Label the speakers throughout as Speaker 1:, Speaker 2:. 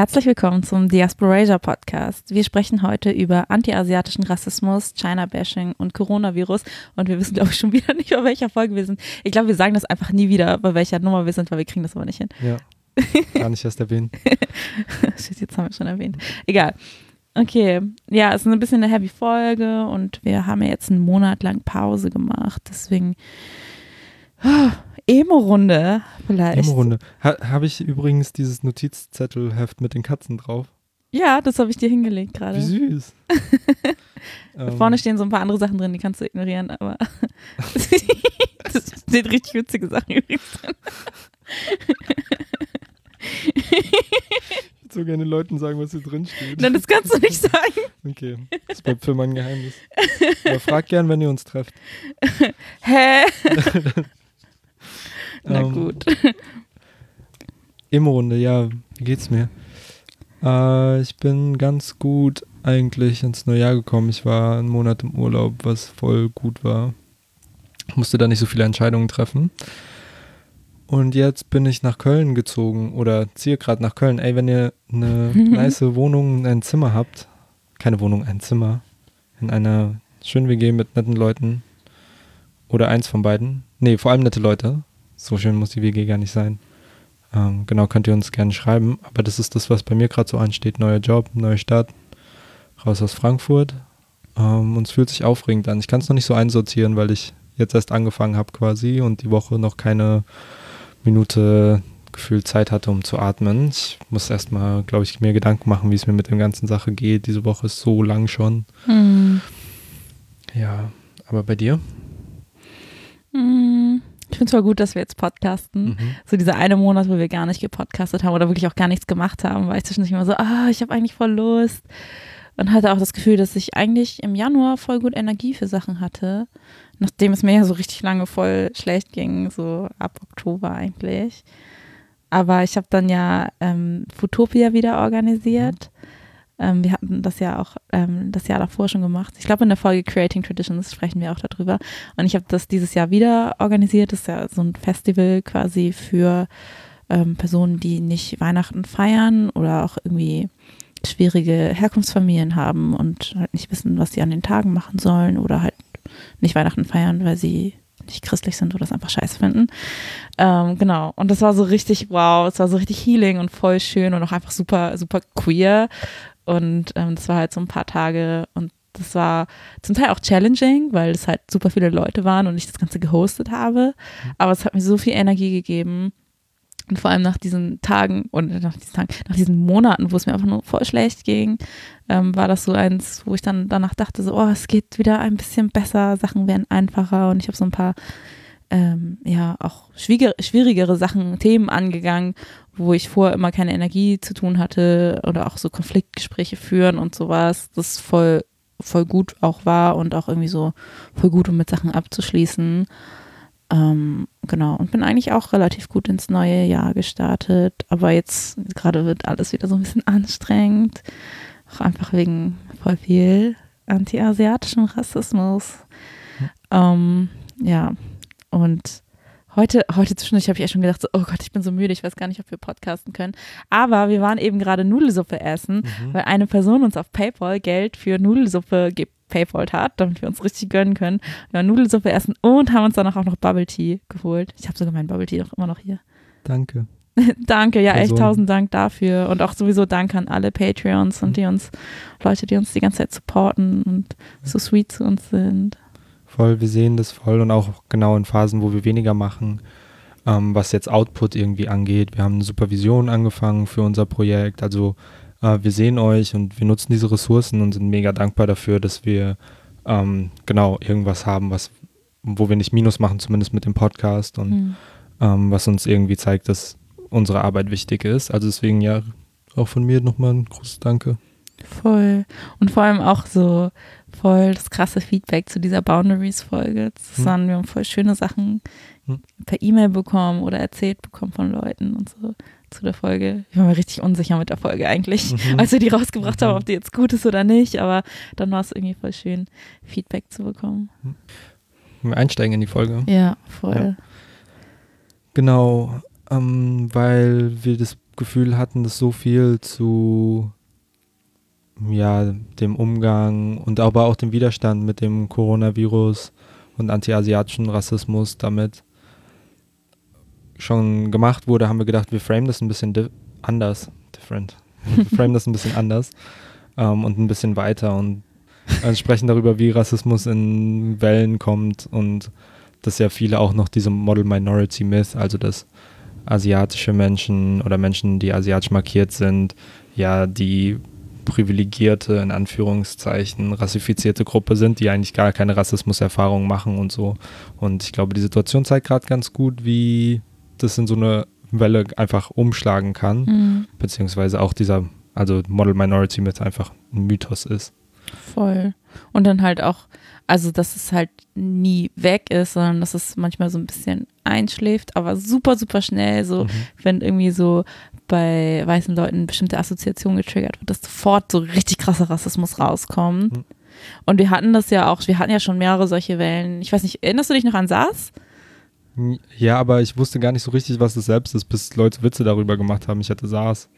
Speaker 1: Herzlich willkommen zum Diasporasia Podcast. Wir sprechen heute über antiasiatischen Rassismus, China-Bashing und Coronavirus. Und wir wissen, glaube ich, schon wieder nicht, bei welcher Folge wir sind. Ich glaube, wir sagen das einfach nie wieder, bei welcher Nummer wir sind, weil wir kriegen das aber nicht hin.
Speaker 2: Ja, gar nicht erst erwähnt.
Speaker 1: Shit, jetzt haben wir schon erwähnt. Egal. Okay, ja, es ist ein bisschen eine heavy Folge und wir haben ja jetzt einen Monat lang Pause gemacht. Deswegen Emo-Runde vielleicht.
Speaker 2: Emo-Runde. Ha, Habe ich übrigens dieses Notizzettelheft mit den Katzen drauf?
Speaker 1: Ja, das habe ich dir hingelegt gerade.
Speaker 2: Wie süß.
Speaker 1: ähm, Vorne stehen so ein paar andere Sachen drin, die kannst du ignorieren, aber das sind richtig witzige Sachen übrigens drin.
Speaker 2: ich würde so gerne Leuten sagen, was hier drin steht.
Speaker 1: Nein, das kannst du nicht sagen.
Speaker 2: Okay, das bleibt für mein Geheimnis. Aber fragt gern, wenn ihr uns trefft.
Speaker 1: Hä? Na
Speaker 2: Ähm,
Speaker 1: gut.
Speaker 2: Emo-Runde, ja, wie geht's mir? Äh, ich bin ganz gut eigentlich ins neue Jahr gekommen. Ich war einen Monat im Urlaub, was voll gut war. Musste da nicht so viele Entscheidungen treffen. Und jetzt bin ich nach Köln gezogen oder ziehe gerade nach Köln. Ey, wenn ihr eine nice Wohnung, ein Zimmer habt, keine Wohnung, ein Zimmer, in einer schönen WG mit netten Leuten oder eins von beiden, nee, vor allem nette Leute, so schön muss die WG gar nicht sein. Ähm, genau, könnt ihr uns gerne schreiben. Aber das ist das, was bei mir gerade so ansteht. Neuer Job, neue Stadt, raus aus Frankfurt. Ähm, und es fühlt sich aufregend an. Ich kann es noch nicht so einsortieren, weil ich jetzt erst angefangen habe quasi und die Woche noch keine Minute gefühlt Zeit hatte, um zu atmen. Ich muss erstmal, glaube ich, mir Gedanken machen, wie es mir mit der ganzen Sache geht. Diese Woche ist so lang schon.
Speaker 1: Hm.
Speaker 2: Ja, aber bei dir?
Speaker 1: Hm. Ich finde es voll gut, dass wir jetzt podcasten.
Speaker 2: Mhm.
Speaker 1: So dieser eine Monat, wo wir gar nicht gepodcastet haben oder wirklich auch gar nichts gemacht haben, war ich zwischendurch immer so, ah, ich habe eigentlich voll Lust. Und hatte auch das Gefühl, dass ich eigentlich im Januar voll gut Energie für Sachen hatte. Nachdem es mir ja so richtig lange voll schlecht ging, so ab Oktober eigentlich. Aber ich habe dann ja ähm, Futopia wieder organisiert. Ähm, wir hatten das ja auch ähm, das Jahr davor schon gemacht. Ich glaube, in der Folge Creating Traditions sprechen wir auch darüber. Und ich habe das dieses Jahr wieder organisiert. Das ist ja so ein Festival quasi für ähm, Personen, die nicht Weihnachten feiern oder auch irgendwie schwierige Herkunftsfamilien haben und halt nicht wissen, was sie an den Tagen machen sollen oder halt nicht Weihnachten feiern, weil sie nicht christlich sind oder es einfach scheiße finden. Ähm, genau. Und das war so richtig, wow, es war so richtig healing und voll schön und auch einfach super, super queer. Und ähm, das war halt so ein paar Tage und das war zum Teil auch challenging, weil es halt super viele Leute waren und ich das Ganze gehostet habe. Aber es hat mir so viel Energie gegeben. Und vor allem nach diesen Tagen und nach diesen Tagen, nach diesen Monaten, wo es mir einfach nur voll schlecht ging, ähm, war das so eins, wo ich dann danach dachte, so, oh, es geht wieder ein bisschen besser, Sachen werden einfacher und ich habe so ein paar, ähm, ja, auch schwierigere, Sachen, Themen angegangen, wo ich vorher immer keine Energie zu tun hatte oder auch so Konfliktgespräche führen und sowas, das voll, voll gut auch war und auch irgendwie so voll gut, um mit Sachen abzuschließen. Ähm, genau, und bin eigentlich auch relativ gut ins neue Jahr gestartet. Aber jetzt gerade wird alles wieder so ein bisschen anstrengend. Auch einfach wegen voll viel anti-asiatischem Rassismus. Ähm, ja, und heute, heute zwischendurch habe ich echt schon gedacht, so, oh Gott, ich bin so müde, ich weiß gar nicht, ob wir podcasten können. Aber wir waren eben gerade Nudelsuppe essen,
Speaker 2: Mhm.
Speaker 1: weil eine Person uns auf PayPal Geld für Nudelsuppe gepaypalt hat, damit wir uns richtig gönnen können. Wir haben Nudelsuppe essen und haben uns danach auch noch Bubble Tea geholt. Ich habe sogar meinen Bubble Tea doch immer noch hier.
Speaker 2: Danke.
Speaker 1: danke, ja, echt
Speaker 2: Person.
Speaker 1: tausend Dank dafür. Und auch sowieso Dank an alle Patreons und die uns, Leute, die uns die ganze Zeit supporten und so sweet zu uns sind.
Speaker 2: Voll, wir sehen das voll und auch genau in Phasen, wo wir weniger machen, ähm, was jetzt Output irgendwie angeht. Wir haben eine Supervision angefangen für unser Projekt. Also äh, wir sehen euch und wir nutzen diese Ressourcen und sind mega dankbar dafür, dass wir ähm, genau irgendwas haben, was, wo wir nicht Minus machen, zumindest mit dem Podcast und
Speaker 1: Hm.
Speaker 2: ähm, was uns irgendwie zeigt, dass unsere Arbeit wichtig ist. Also deswegen ja, auch von mir nochmal ein großes Danke.
Speaker 1: Voll. Und vor allem auch so voll das krasse Feedback zu dieser Boundaries-Folge.
Speaker 2: Hm.
Speaker 1: wir haben voll schöne Sachen
Speaker 2: Hm.
Speaker 1: per E-Mail bekommen oder erzählt bekommen von Leuten und so zu der Folge. Ich war mir richtig unsicher mit der Folge eigentlich,
Speaker 2: Mhm.
Speaker 1: als wir die rausgebracht
Speaker 2: Mhm.
Speaker 1: haben, ob die jetzt gut ist oder nicht. Aber dann war es irgendwie voll schön, Feedback zu bekommen.
Speaker 2: Wir einsteigen in die Folge.
Speaker 1: Ja, voll.
Speaker 2: Genau, ähm, weil wir das Gefühl hatten das so viel zu ja, dem Umgang und aber auch dem Widerstand mit dem Coronavirus und antiasiatischen Rassismus damit schon gemacht wurde, haben wir gedacht, wir framen das ein bisschen di anders, different. Wir framen das ein bisschen anders ähm, und ein bisschen weiter und sprechen darüber, wie Rassismus in Wellen kommt und dass ja viele auch noch diese Model Minority Myth, also dass asiatische Menschen oder Menschen, die asiatisch markiert sind, ja die privilegierte, in Anführungszeichen, rassifizierte Gruppe sind, die eigentlich gar keine Rassismuserfahrung machen und so. Und ich glaube, die Situation zeigt gerade ganz gut, wie das in so eine Welle einfach umschlagen kann, mhm. beziehungsweise auch dieser, also Model Minority mit einfach ein Mythos ist.
Speaker 1: Voll. Und dann halt auch, also dass es halt nie weg ist, sondern dass es manchmal so ein bisschen einschläft, aber super, super schnell, so, mhm. wenn irgendwie so bei weißen Leuten bestimmte Assoziationen getriggert wird, dass sofort so richtig krasser Rassismus rauskommt. Mhm. Und wir hatten das ja auch, wir hatten ja schon mehrere solche Wellen. Ich weiß nicht, erinnerst du dich noch an SARS?
Speaker 2: Ja, aber ich wusste gar nicht so richtig, was das selbst ist, bis Leute Witze darüber gemacht haben. Ich hatte SARS.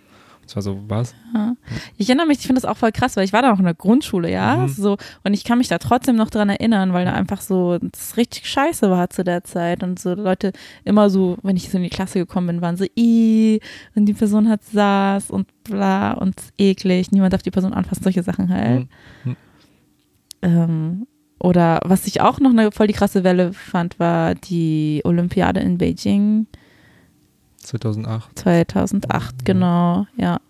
Speaker 2: Das war so, was?
Speaker 1: Ja. Ich erinnere mich, ich finde das auch voll krass, weil ich war da noch in der Grundschule, ja, mhm. so und ich kann mich da trotzdem noch dran erinnern, weil da einfach so das richtig scheiße war zu der Zeit und so Leute immer so, wenn ich so in die Klasse gekommen bin, waren so, i und die Person hat saß und bla und eklig, niemand darf die Person anfassen, solche Sachen halt. Mhm. mhm. Ähm, oder was ich auch noch eine voll die krasse Welle fand, war die Olympiade in Beijing
Speaker 2: 2008.
Speaker 1: 2008, ja. genau, ja.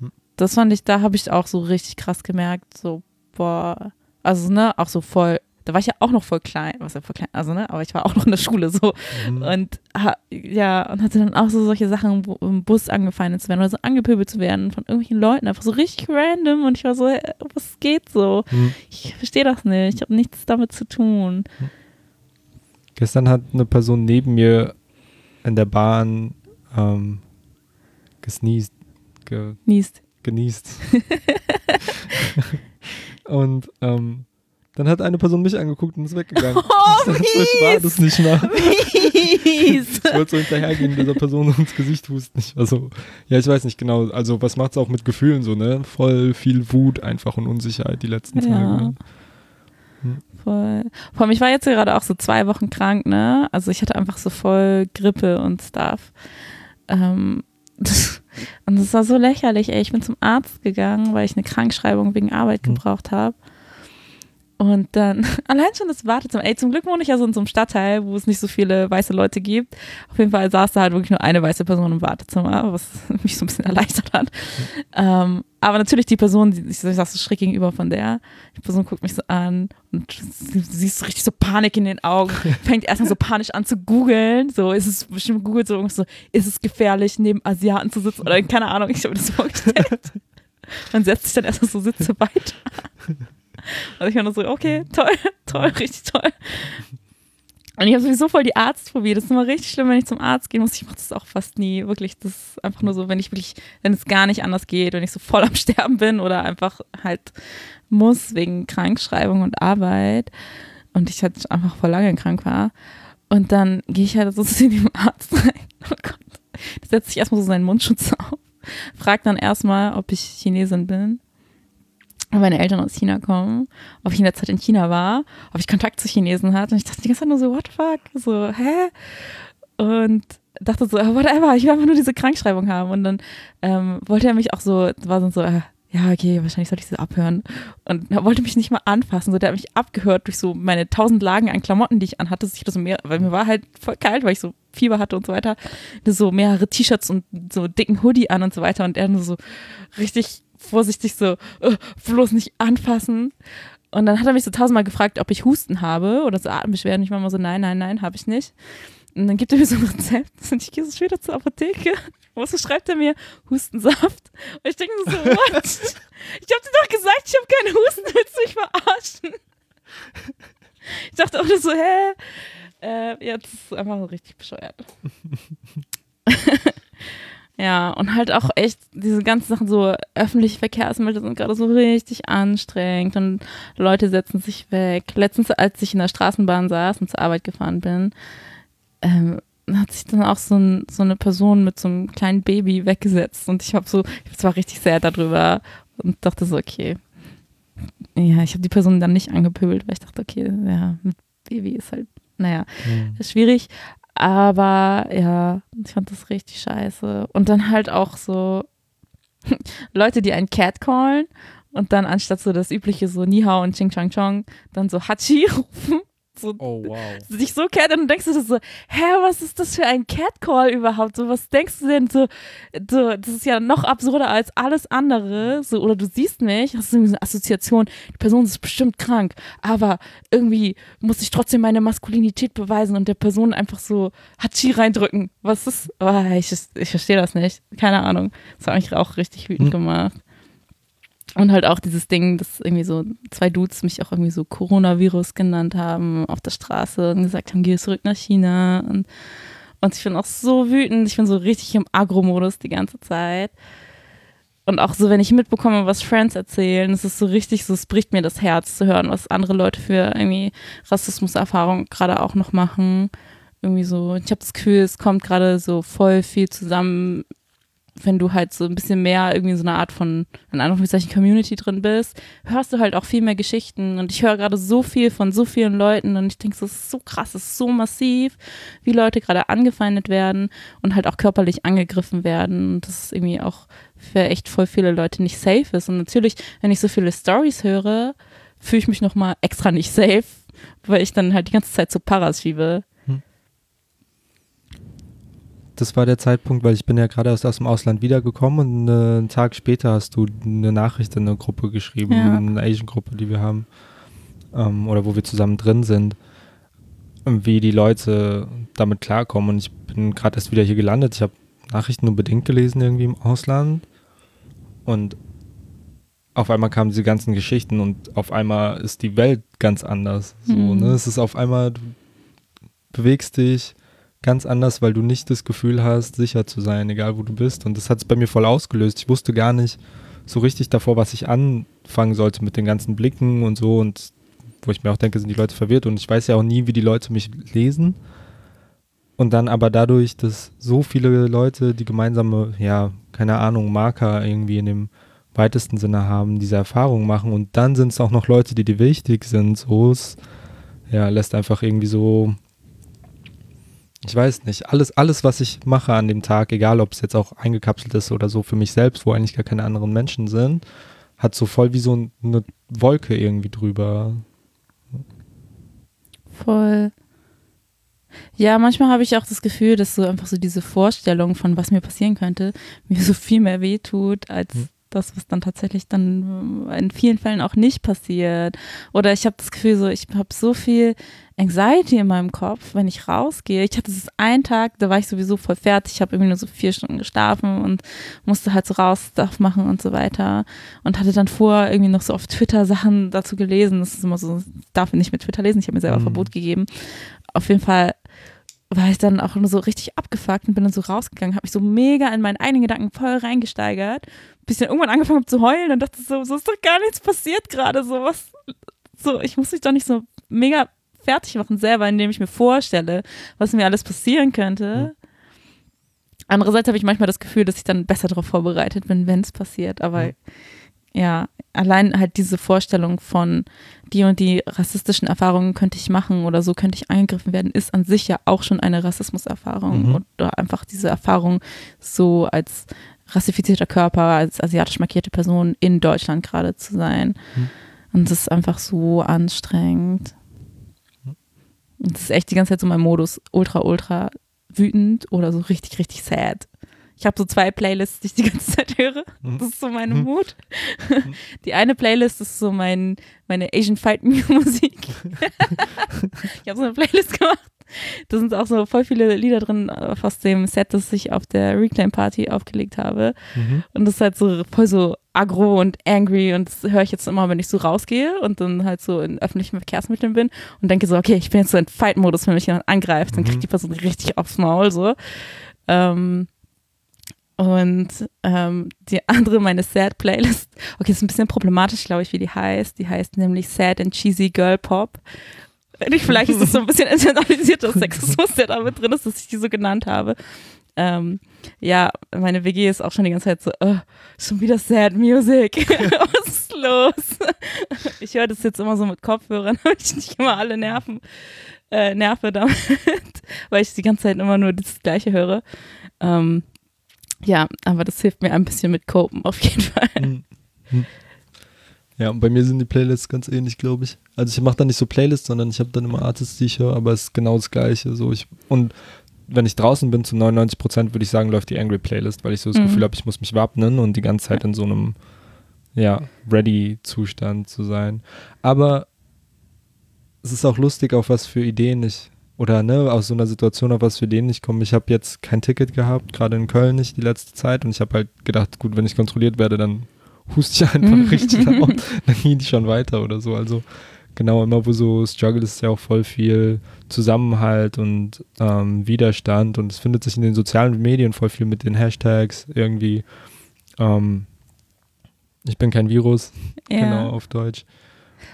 Speaker 1: Hm. Das fand ich, da habe ich auch so richtig krass gemerkt, so, boah, also, ne, auch so voll, da war ich ja auch noch voll klein, was ja voll klein, also, ne, aber ich war auch noch in der Schule so mhm. und, ja, und hatte dann auch so solche Sachen, wo, im Bus angefeindet zu werden oder so angepöbelt zu werden von irgendwelchen Leuten, einfach so richtig random und ich war so, was geht so? Mhm. Ich verstehe das nicht, ich habe nichts damit zu tun.
Speaker 2: Gestern hat eine Person neben mir in der Bahn ähm, gesneezed. Ge
Speaker 1: Niest.
Speaker 2: Genießt. und ähm, dann hat eine Person mich angeguckt und ist weggegangen.
Speaker 1: Oh, ich,
Speaker 2: ich war das nicht mal. ich wollte so hinterhergehen, dieser Person ins Gesicht husten. Ich war so, ja, ich weiß nicht genau. Also, was macht es auch mit Gefühlen so, ne? Voll viel Wut einfach und Unsicherheit die letzten Tage. Ja.
Speaker 1: Hm. Voll. Vor allem, ich war jetzt gerade auch so zwei Wochen krank, ne? Also, ich hatte einfach so voll Grippe und Stuff. Ähm, und es war so lächerlich, ey. Ich bin zum Arzt gegangen, weil ich eine Krankschreibung wegen Arbeit hm. gebraucht habe. Und dann, allein schon das Wartezimmer. Ey, zum Glück wohne ich ja so in so einem Stadtteil, wo es nicht so viele weiße Leute gibt. Auf jeden Fall saß da halt wirklich nur eine weiße Person im Wartezimmer, was mich so ein bisschen erleichtert hat. Ähm, aber natürlich die Person, die, ich saß so schräg gegenüber von der, die Person guckt mich so an und sie siehst so richtig so Panik in den Augen, fängt erstmal so panisch an zu googeln. So, ist es bestimmt googelt so, so, ist es gefährlich, neben Asiaten zu sitzen oder keine Ahnung, ich habe mir das vorgestellt. Man setzt sich dann erstmal so Sitze weiter. Also ich war nur so, okay, toll, toll, richtig toll. Und ich habe sowieso voll die Arztphobie. Das ist immer richtig schlimm, wenn ich zum Arzt gehen muss. Ich mache das auch fast nie. Wirklich, das ist einfach nur so, wenn ich wirklich, wenn es gar nicht anders geht, wenn ich so voll am Sterben bin oder einfach halt muss wegen Krankschreibung und Arbeit und ich halt einfach voll lange krank war. Und dann gehe ich halt so zu dem Arzt rein. Oh Gott. Der setzt sich erstmal so seinen Mundschutz auf, fragt dann erstmal, ob ich Chinesin bin meine Eltern aus China kommen, ob ich in der Zeit in China war, ob ich Kontakt zu Chinesen hatte. Und ich dachte die ganze Zeit nur so, what the fuck? So, hä? Und dachte so, whatever, ich will einfach nur diese Krankschreibung haben. Und dann ähm, wollte er mich auch so, war so, äh, ja, okay, wahrscheinlich sollte ich sie abhören. Und er wollte mich nicht mal anfassen. So, der hat mich abgehört durch so meine tausend Lagen an Klamotten, die ich anhatte. Ich hatte so mehr, weil mir war halt voll kalt, weil ich so Fieber hatte und so weiter. So mehrere T-Shirts und so dicken Hoodie an und so weiter. Und er nur so richtig vorsichtig so, uh, bloß nicht anfassen. Und dann hat er mich so tausendmal gefragt, ob ich Husten habe oder so Atembeschwerden. Ich war immer so, nein, nein, nein, habe ich nicht. Und dann gibt er mir so ein Rezept und ich gehe so später zur Apotheke. Und so schreibt er mir Hustensaft. Und ich denke so, what? ich habe dir doch gesagt, ich habe keinen Husten, willst du mich verarschen? Ich dachte auch nur so, hä? Äh, jetzt ist einfach so richtig bescheuert. Ja, und halt auch echt diese ganzen Sachen, so öffentliche Verkehrsmittel sind gerade so richtig anstrengend und Leute setzen sich weg. Letztens, als ich in der Straßenbahn saß und zur Arbeit gefahren bin, ähm, hat sich dann auch so, ein, so eine Person mit so einem kleinen Baby weggesetzt und ich habe so, ich war richtig sehr darüber und dachte so, okay. Ja, ich habe die Person dann nicht angepöbelt, weil ich dachte, okay, ja, mit Baby ist halt, naja, mhm. ist schwierig. Aber ja, ich fand das richtig scheiße. Und dann halt auch so Leute, die einen Cat callen und dann anstatt so das übliche so Nihao und Ching Chang Chong dann so Hachi rufen so
Speaker 2: oh, wow.
Speaker 1: sich so kennt und denkst du so, hä, was ist das für ein Catcall überhaupt? So, was denkst du denn so, so, das ist ja noch absurder als alles andere, so, oder du siehst mich, hast du irgendwie so eine Assoziation, die Person ist bestimmt krank, aber irgendwie muss ich trotzdem meine Maskulinität beweisen und der Person einfach so Hachi reindrücken. Was ist, oh, ich, ich verstehe das nicht, keine Ahnung. Das hat mich auch richtig wütend hm. gemacht. Und halt auch dieses Ding, dass irgendwie so zwei Dudes mich auch irgendwie so Coronavirus genannt haben auf der Straße und gesagt haben, geh zurück nach China. Und, und ich bin auch so wütend. Ich bin so richtig im Agro-Modus die ganze Zeit. Und auch so, wenn ich mitbekomme, was Friends erzählen, es ist so richtig so, es bricht mir das Herz zu hören, was andere Leute für irgendwie Rassismuserfahrung gerade auch noch machen. Irgendwie so, ich habe das Gefühl, es kommt gerade so voll viel zusammen wenn du halt so ein bisschen mehr irgendwie so eine Art von, in Anführungszeichen, Community drin bist, hörst du halt auch viel mehr Geschichten. Und ich höre gerade so viel von so vielen Leuten und ich denke, das ist so krass, das ist so massiv, wie Leute gerade angefeindet werden und halt auch körperlich angegriffen werden. Und das ist irgendwie auch für echt voll viele Leute nicht safe ist. Und natürlich, wenn ich so viele Stories höre, fühle ich mich nochmal extra nicht safe, weil ich dann halt die ganze Zeit so Paras schiebe
Speaker 2: das war der Zeitpunkt, weil ich bin ja gerade aus, aus dem Ausland wiedergekommen und äh, einen Tag später hast du eine Nachricht in eine Gruppe geschrieben, ja. eine Asian-Gruppe, die wir haben, ähm, oder wo wir zusammen drin sind, wie die Leute damit klarkommen. Und ich bin gerade erst wieder hier gelandet. Ich habe Nachrichten nur bedingt gelesen irgendwie im Ausland und auf einmal kamen diese ganzen Geschichten und auf einmal ist die Welt ganz anders. So, mhm. ne? Es ist auf einmal, du bewegst dich, ganz anders, weil du nicht das Gefühl hast, sicher zu sein, egal wo du bist. Und das hat es bei mir voll ausgelöst. Ich wusste gar nicht so richtig davor, was ich anfangen sollte mit den ganzen Blicken und so. Und wo ich mir auch denke, sind die Leute verwirrt. Und ich weiß ja auch nie, wie die Leute mich lesen. Und dann aber dadurch, dass so viele Leute die gemeinsame, ja, keine Ahnung, Marker irgendwie in dem weitesten Sinne haben, diese Erfahrung machen. Und dann sind es auch noch Leute, die dir wichtig sind. So es, ja, lässt einfach irgendwie so ich weiß nicht, alles, alles, was ich mache an dem Tag, egal ob es jetzt auch eingekapselt ist oder so für mich selbst, wo eigentlich gar keine anderen Menschen sind, hat so voll wie so eine Wolke irgendwie drüber.
Speaker 1: Voll. Ja, manchmal habe ich auch das Gefühl, dass so einfach so diese Vorstellung von was mir passieren könnte, mir so viel mehr wehtut, als hm das, was dann tatsächlich dann in vielen Fällen auch nicht passiert. Oder ich habe das Gefühl, so ich habe so viel Anxiety in meinem Kopf, wenn ich rausgehe. Ich hatte das einen Tag, da war ich sowieso voll fertig. Ich habe irgendwie nur so vier Stunden geschlafen und musste halt so raus Stuff machen und so weiter. Und hatte dann vor irgendwie noch so auf Twitter Sachen dazu gelesen. Das ist immer so, ich darf nicht mit Twitter lesen. Ich habe mir selber mhm. Verbot gegeben. Auf jeden Fall war ich dann auch nur so richtig abgefuckt und bin dann so rausgegangen, habe mich so mega in meinen eigenen Gedanken voll reingesteigert, bis ich dann irgendwann angefangen habe zu heulen und dachte so, so ist doch gar nichts passiert gerade, so was, so, ich muss mich doch nicht so mega fertig machen selber, indem ich mir vorstelle, was mir alles passieren könnte. Mhm. Andererseits habe ich manchmal das Gefühl, dass ich dann besser darauf vorbereitet bin, wenn es passiert, aber mhm. ja, allein halt diese Vorstellung von die und die rassistischen Erfahrungen könnte ich machen oder so könnte ich eingegriffen werden, ist an sich ja auch schon eine Rassismuserfahrung mhm. oder einfach diese Erfahrung so als rassifizierter Körper, als asiatisch markierte Person in Deutschland gerade zu sein. Mhm. Und das ist einfach so anstrengend. Und das ist echt die ganze Zeit so mein Modus, ultra, ultra wütend oder so richtig, richtig sad. Ich habe so zwei Playlists, die ich die ganze Zeit höre. Mhm. Das ist so meine. Mut. Mhm. Die eine Playlist ist so mein, meine Asian Fight Musik. ich habe so eine Playlist gemacht. Da sind auch so voll viele Lieder drin aus dem Set, das ich auf der Reclaim Party aufgelegt habe. Mhm. Und das ist halt so voll so aggro und angry und das höre ich jetzt immer, wenn ich so rausgehe und dann halt so in öffentlichen Verkehrsmitteln bin und denke so, okay, ich bin jetzt so in Fight-Modus, wenn mich jemand angreift, dann kriegt die Person richtig aufs Maul so. Ähm, und ähm, die andere, meine Sad-Playlist, okay, ist ein bisschen problematisch, glaube ich, wie die heißt. Die heißt nämlich Sad and Cheesy Girl Pop. Vielleicht ist es so ein bisschen internalisierter Sexismus, der da mit drin ist, dass ich die so genannt habe. Ähm, ja, meine WG ist auch schon die ganze Zeit so, oh, schon wieder Sad Music. Was ist los? Ich höre das jetzt immer so mit Kopfhörern, damit ich nicht immer alle Nerven, äh, nerve damit, weil ich die ganze Zeit immer nur das Gleiche höre. Ähm, ja, aber das hilft mir ein bisschen mit Copen auf jeden Fall. Hm.
Speaker 2: Ja, und bei mir sind die Playlists ganz ähnlich, glaube ich. Also ich mache da nicht so Playlists, sondern ich habe dann immer Artists, die ich höre, aber es ist genau das Gleiche. So ich, und wenn ich draußen bin, zu 99 Prozent würde ich sagen, läuft die Angry Playlist, weil ich so das mhm. Gefühl habe, ich muss mich wappnen und die ganze Zeit in so einem, ja, Ready-Zustand zu sein. Aber es ist auch lustig, auf was für Ideen ich, oder ne, aus so einer Situation, auf was für Ideen ich komme. Ich habe jetzt kein Ticket gehabt, gerade in Köln nicht die letzte Zeit und ich habe halt gedacht, gut, wenn ich kontrolliert werde, dann huste ich einfach richtig laut, dann geht ich schon weiter oder so. Also genau, immer wo so Struggle ist ja auch voll viel Zusammenhalt und ähm, Widerstand und es findet sich in den sozialen Medien voll viel mit den Hashtags irgendwie. Ähm, ich bin kein Virus, ja. genau, auf Deutsch.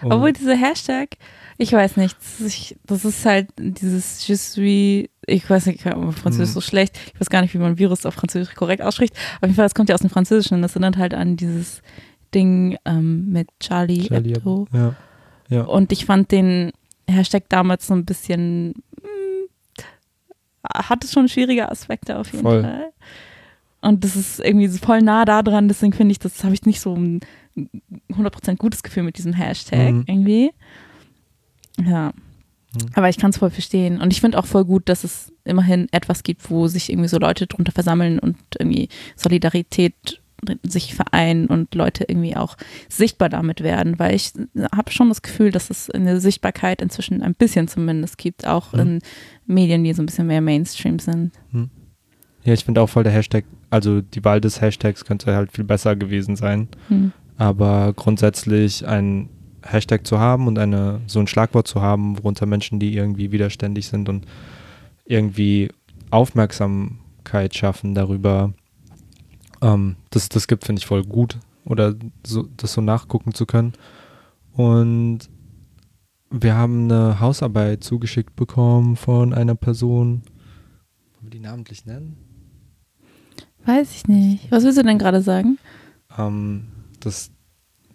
Speaker 1: Und Obwohl dieser Hashtag, ich weiß nicht, das ist, das ist halt dieses Je suis, ich weiß nicht, Französisch mhm. so schlecht, ich weiß gar nicht, wie man Virus auf Französisch korrekt ausspricht. Auf jeden Fall, das kommt ja aus dem Französischen und das erinnert halt an dieses Ding ähm, mit Charlie, Charlie Hebdo. Ja. Ja. Und ich fand den Hashtag damals so ein bisschen, mh, hm, hatte schon schwierige Aspekte auf jeden Voll. Fall. Und das ist irgendwie voll nah da dran, deswegen finde ich, das habe ich nicht so 100% gutes Gefühl mit diesem Hashtag mhm. irgendwie. Ja. Mhm. Aber ich kann es voll verstehen. Und ich finde auch voll gut, dass es immerhin etwas gibt, wo sich irgendwie so Leute drunter versammeln und irgendwie Solidarität sich vereinen und Leute irgendwie auch sichtbar damit werden, weil ich habe schon das Gefühl, dass es eine Sichtbarkeit inzwischen ein bisschen zumindest gibt, auch mhm. in Medien, die so ein bisschen mehr Mainstream sind. Mhm.
Speaker 2: Ja, ich finde auch voll der Hashtag, also die Wahl des Hashtags könnte halt viel besser gewesen sein. Mhm. Aber grundsätzlich ein Hashtag zu haben und eine so ein Schlagwort zu haben, worunter Menschen, die irgendwie widerständig sind und irgendwie Aufmerksamkeit schaffen darüber, ähm, das, das gibt, finde ich voll gut. Oder so, das so nachgucken zu können. Und wir haben eine Hausarbeit zugeschickt bekommen von einer Person. Wollen wir die namentlich nennen?
Speaker 1: Weiß ich nicht. Was willst du denn gerade sagen?
Speaker 2: Ähm, dass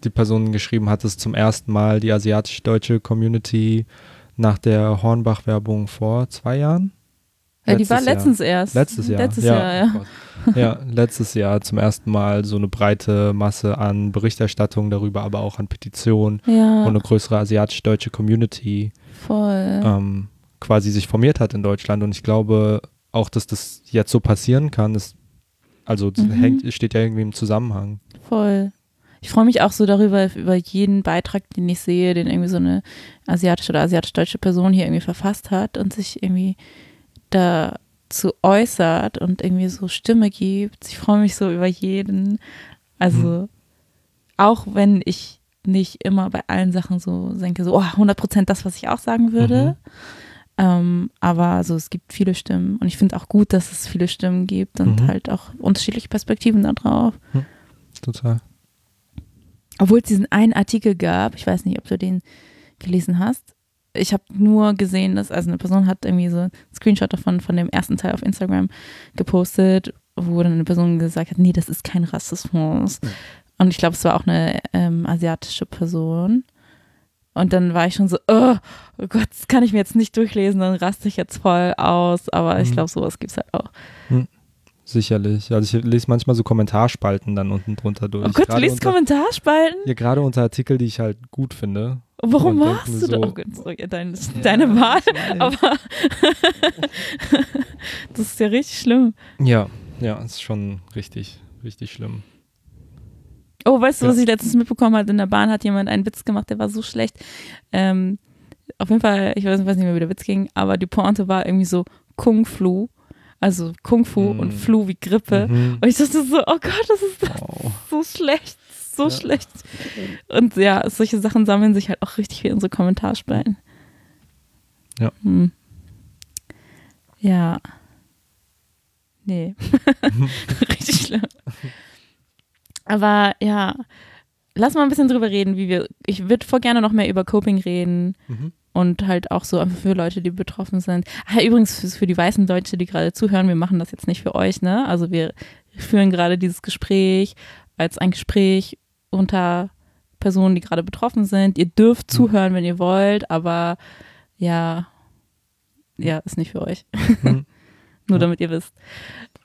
Speaker 2: die Person geschrieben hat, dass zum ersten Mal die asiatisch-deutsche Community nach der Hornbach-Werbung vor zwei Jahren
Speaker 1: ja, die war letztens Jahr. erst.
Speaker 2: Letztes Jahr.
Speaker 1: Letztes ja, Jahr, ja.
Speaker 2: ja, letztes Jahr zum ersten Mal so eine breite Masse an Berichterstattung darüber, aber auch an Petitionen ja. und eine größere asiatisch-deutsche Community
Speaker 1: Voll.
Speaker 2: Ähm, quasi sich formiert hat in Deutschland. Und ich glaube auch, dass das jetzt so passieren kann, ist, also mhm. hängt, steht ja irgendwie im Zusammenhang.
Speaker 1: Voll. Ich freue mich auch so darüber, über jeden Beitrag, den ich sehe, den irgendwie so eine asiatische oder asiatisch-deutsche Person hier irgendwie verfasst hat und sich irgendwie dazu äußert und irgendwie so Stimme gibt. Ich freue mich so über jeden. Also mhm. auch wenn ich nicht immer bei allen Sachen so denke, so oh, 100 Prozent das, was ich auch sagen würde. Mhm. Ähm, aber also es gibt viele Stimmen und ich finde auch gut, dass es viele Stimmen gibt und mhm. halt auch unterschiedliche Perspektiven da drauf.
Speaker 2: Mhm. Total.
Speaker 1: Obwohl es diesen einen Artikel gab, ich weiß nicht, ob du den gelesen hast, ich habe nur gesehen, dass also eine Person hat irgendwie so einen Screenshot davon von dem ersten Teil auf Instagram gepostet, wo dann eine Person gesagt hat, nee, das ist kein Rassismus. Mhm. Und ich glaube, es war auch eine ähm, asiatische Person. Und dann war ich schon so, oh, oh, Gott, das kann ich mir jetzt nicht durchlesen, dann raste ich jetzt voll aus. Aber mhm. ich glaube, sowas gibt es halt auch. Mhm.
Speaker 2: Sicherlich. Also ich lese manchmal so Kommentarspalten dann unten drunter durch.
Speaker 1: Oh Gott, du liest unter, Kommentarspalten?
Speaker 2: Ja, gerade unter Artikel, die ich halt gut finde.
Speaker 1: Warum machst du so, das? Oh Gott, sorry, deine, ja, deine Wahl. Aber das ist ja richtig schlimm.
Speaker 2: Ja, ja, ist schon richtig, richtig schlimm.
Speaker 1: Oh, weißt du, ja. was ich letztens mitbekommen habe? In der Bahn hat jemand einen Witz gemacht, der war so schlecht. Ähm, auf jeden Fall, ich weiß nicht mehr, wie der Witz ging, aber die Pointe war irgendwie so Kung Flu also Kung Fu mm. und Flu wie Grippe. Mhm. Und ich dachte so, oh Gott, das ist oh. so schlecht, so ja. schlecht. Und ja, solche Sachen sammeln sich halt auch richtig viel in so Kommentarspalten.
Speaker 2: Ja.
Speaker 1: Hm. Ja. Nee. richtig schlimm. Aber ja, lass mal ein bisschen drüber reden, wie wir. Ich würde voll gerne noch mehr über Coping reden. Mhm. Und halt auch so einfach für Leute, die betroffen sind. Ah, übrigens für, die weißen Leute, die gerade zuhören, wir machen das jetzt nicht für euch, ne? Also wir führen gerade dieses Gespräch als ein Gespräch unter Personen, die gerade betroffen sind. Ihr dürft mhm. zuhören, wenn ihr wollt, aber ja, ja, ist nicht für euch. Mhm. Nur damit ihr wisst.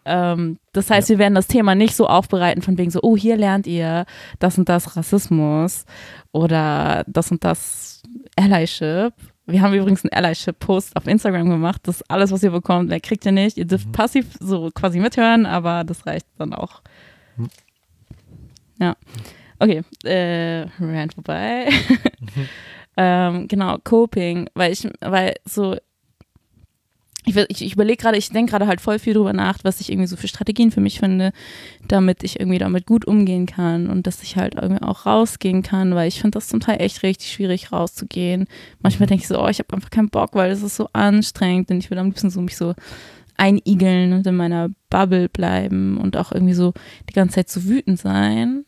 Speaker 1: Ähm, das heißt, ja. wir werden das Thema nicht so aufbereiten von wegen so, oh, hier lernt ihr das und das Rassismus oder das und das Allyship. Wir haben übrigens einen Allyship-Post auf Instagram gemacht. Das ist alles, was ihr bekommt, mehr kriegt ihr nicht. Ihr dürft mhm. passiv so quasi mithören, aber das reicht dann auch. Mhm. Ja. Okay, äh, Rant vorbei. Mhm. ähm, genau, Coping, weil ich, weil so ich, ich, ich überlege gerade, ich denke gerade halt voll viel drüber nach, was ich irgendwie so für Strategien für mich finde, damit ich irgendwie damit gut umgehen kann und dass ich halt irgendwie auch rausgehen kann, weil ich finde das zum Teil echt richtig schwierig rauszugehen. Manchmal denke ich so, oh, ich habe einfach keinen Bock, weil es ist so anstrengend und ich will am liebsten so mich so einigeln und in meiner Bubble bleiben und auch irgendwie so die ganze Zeit so wütend sein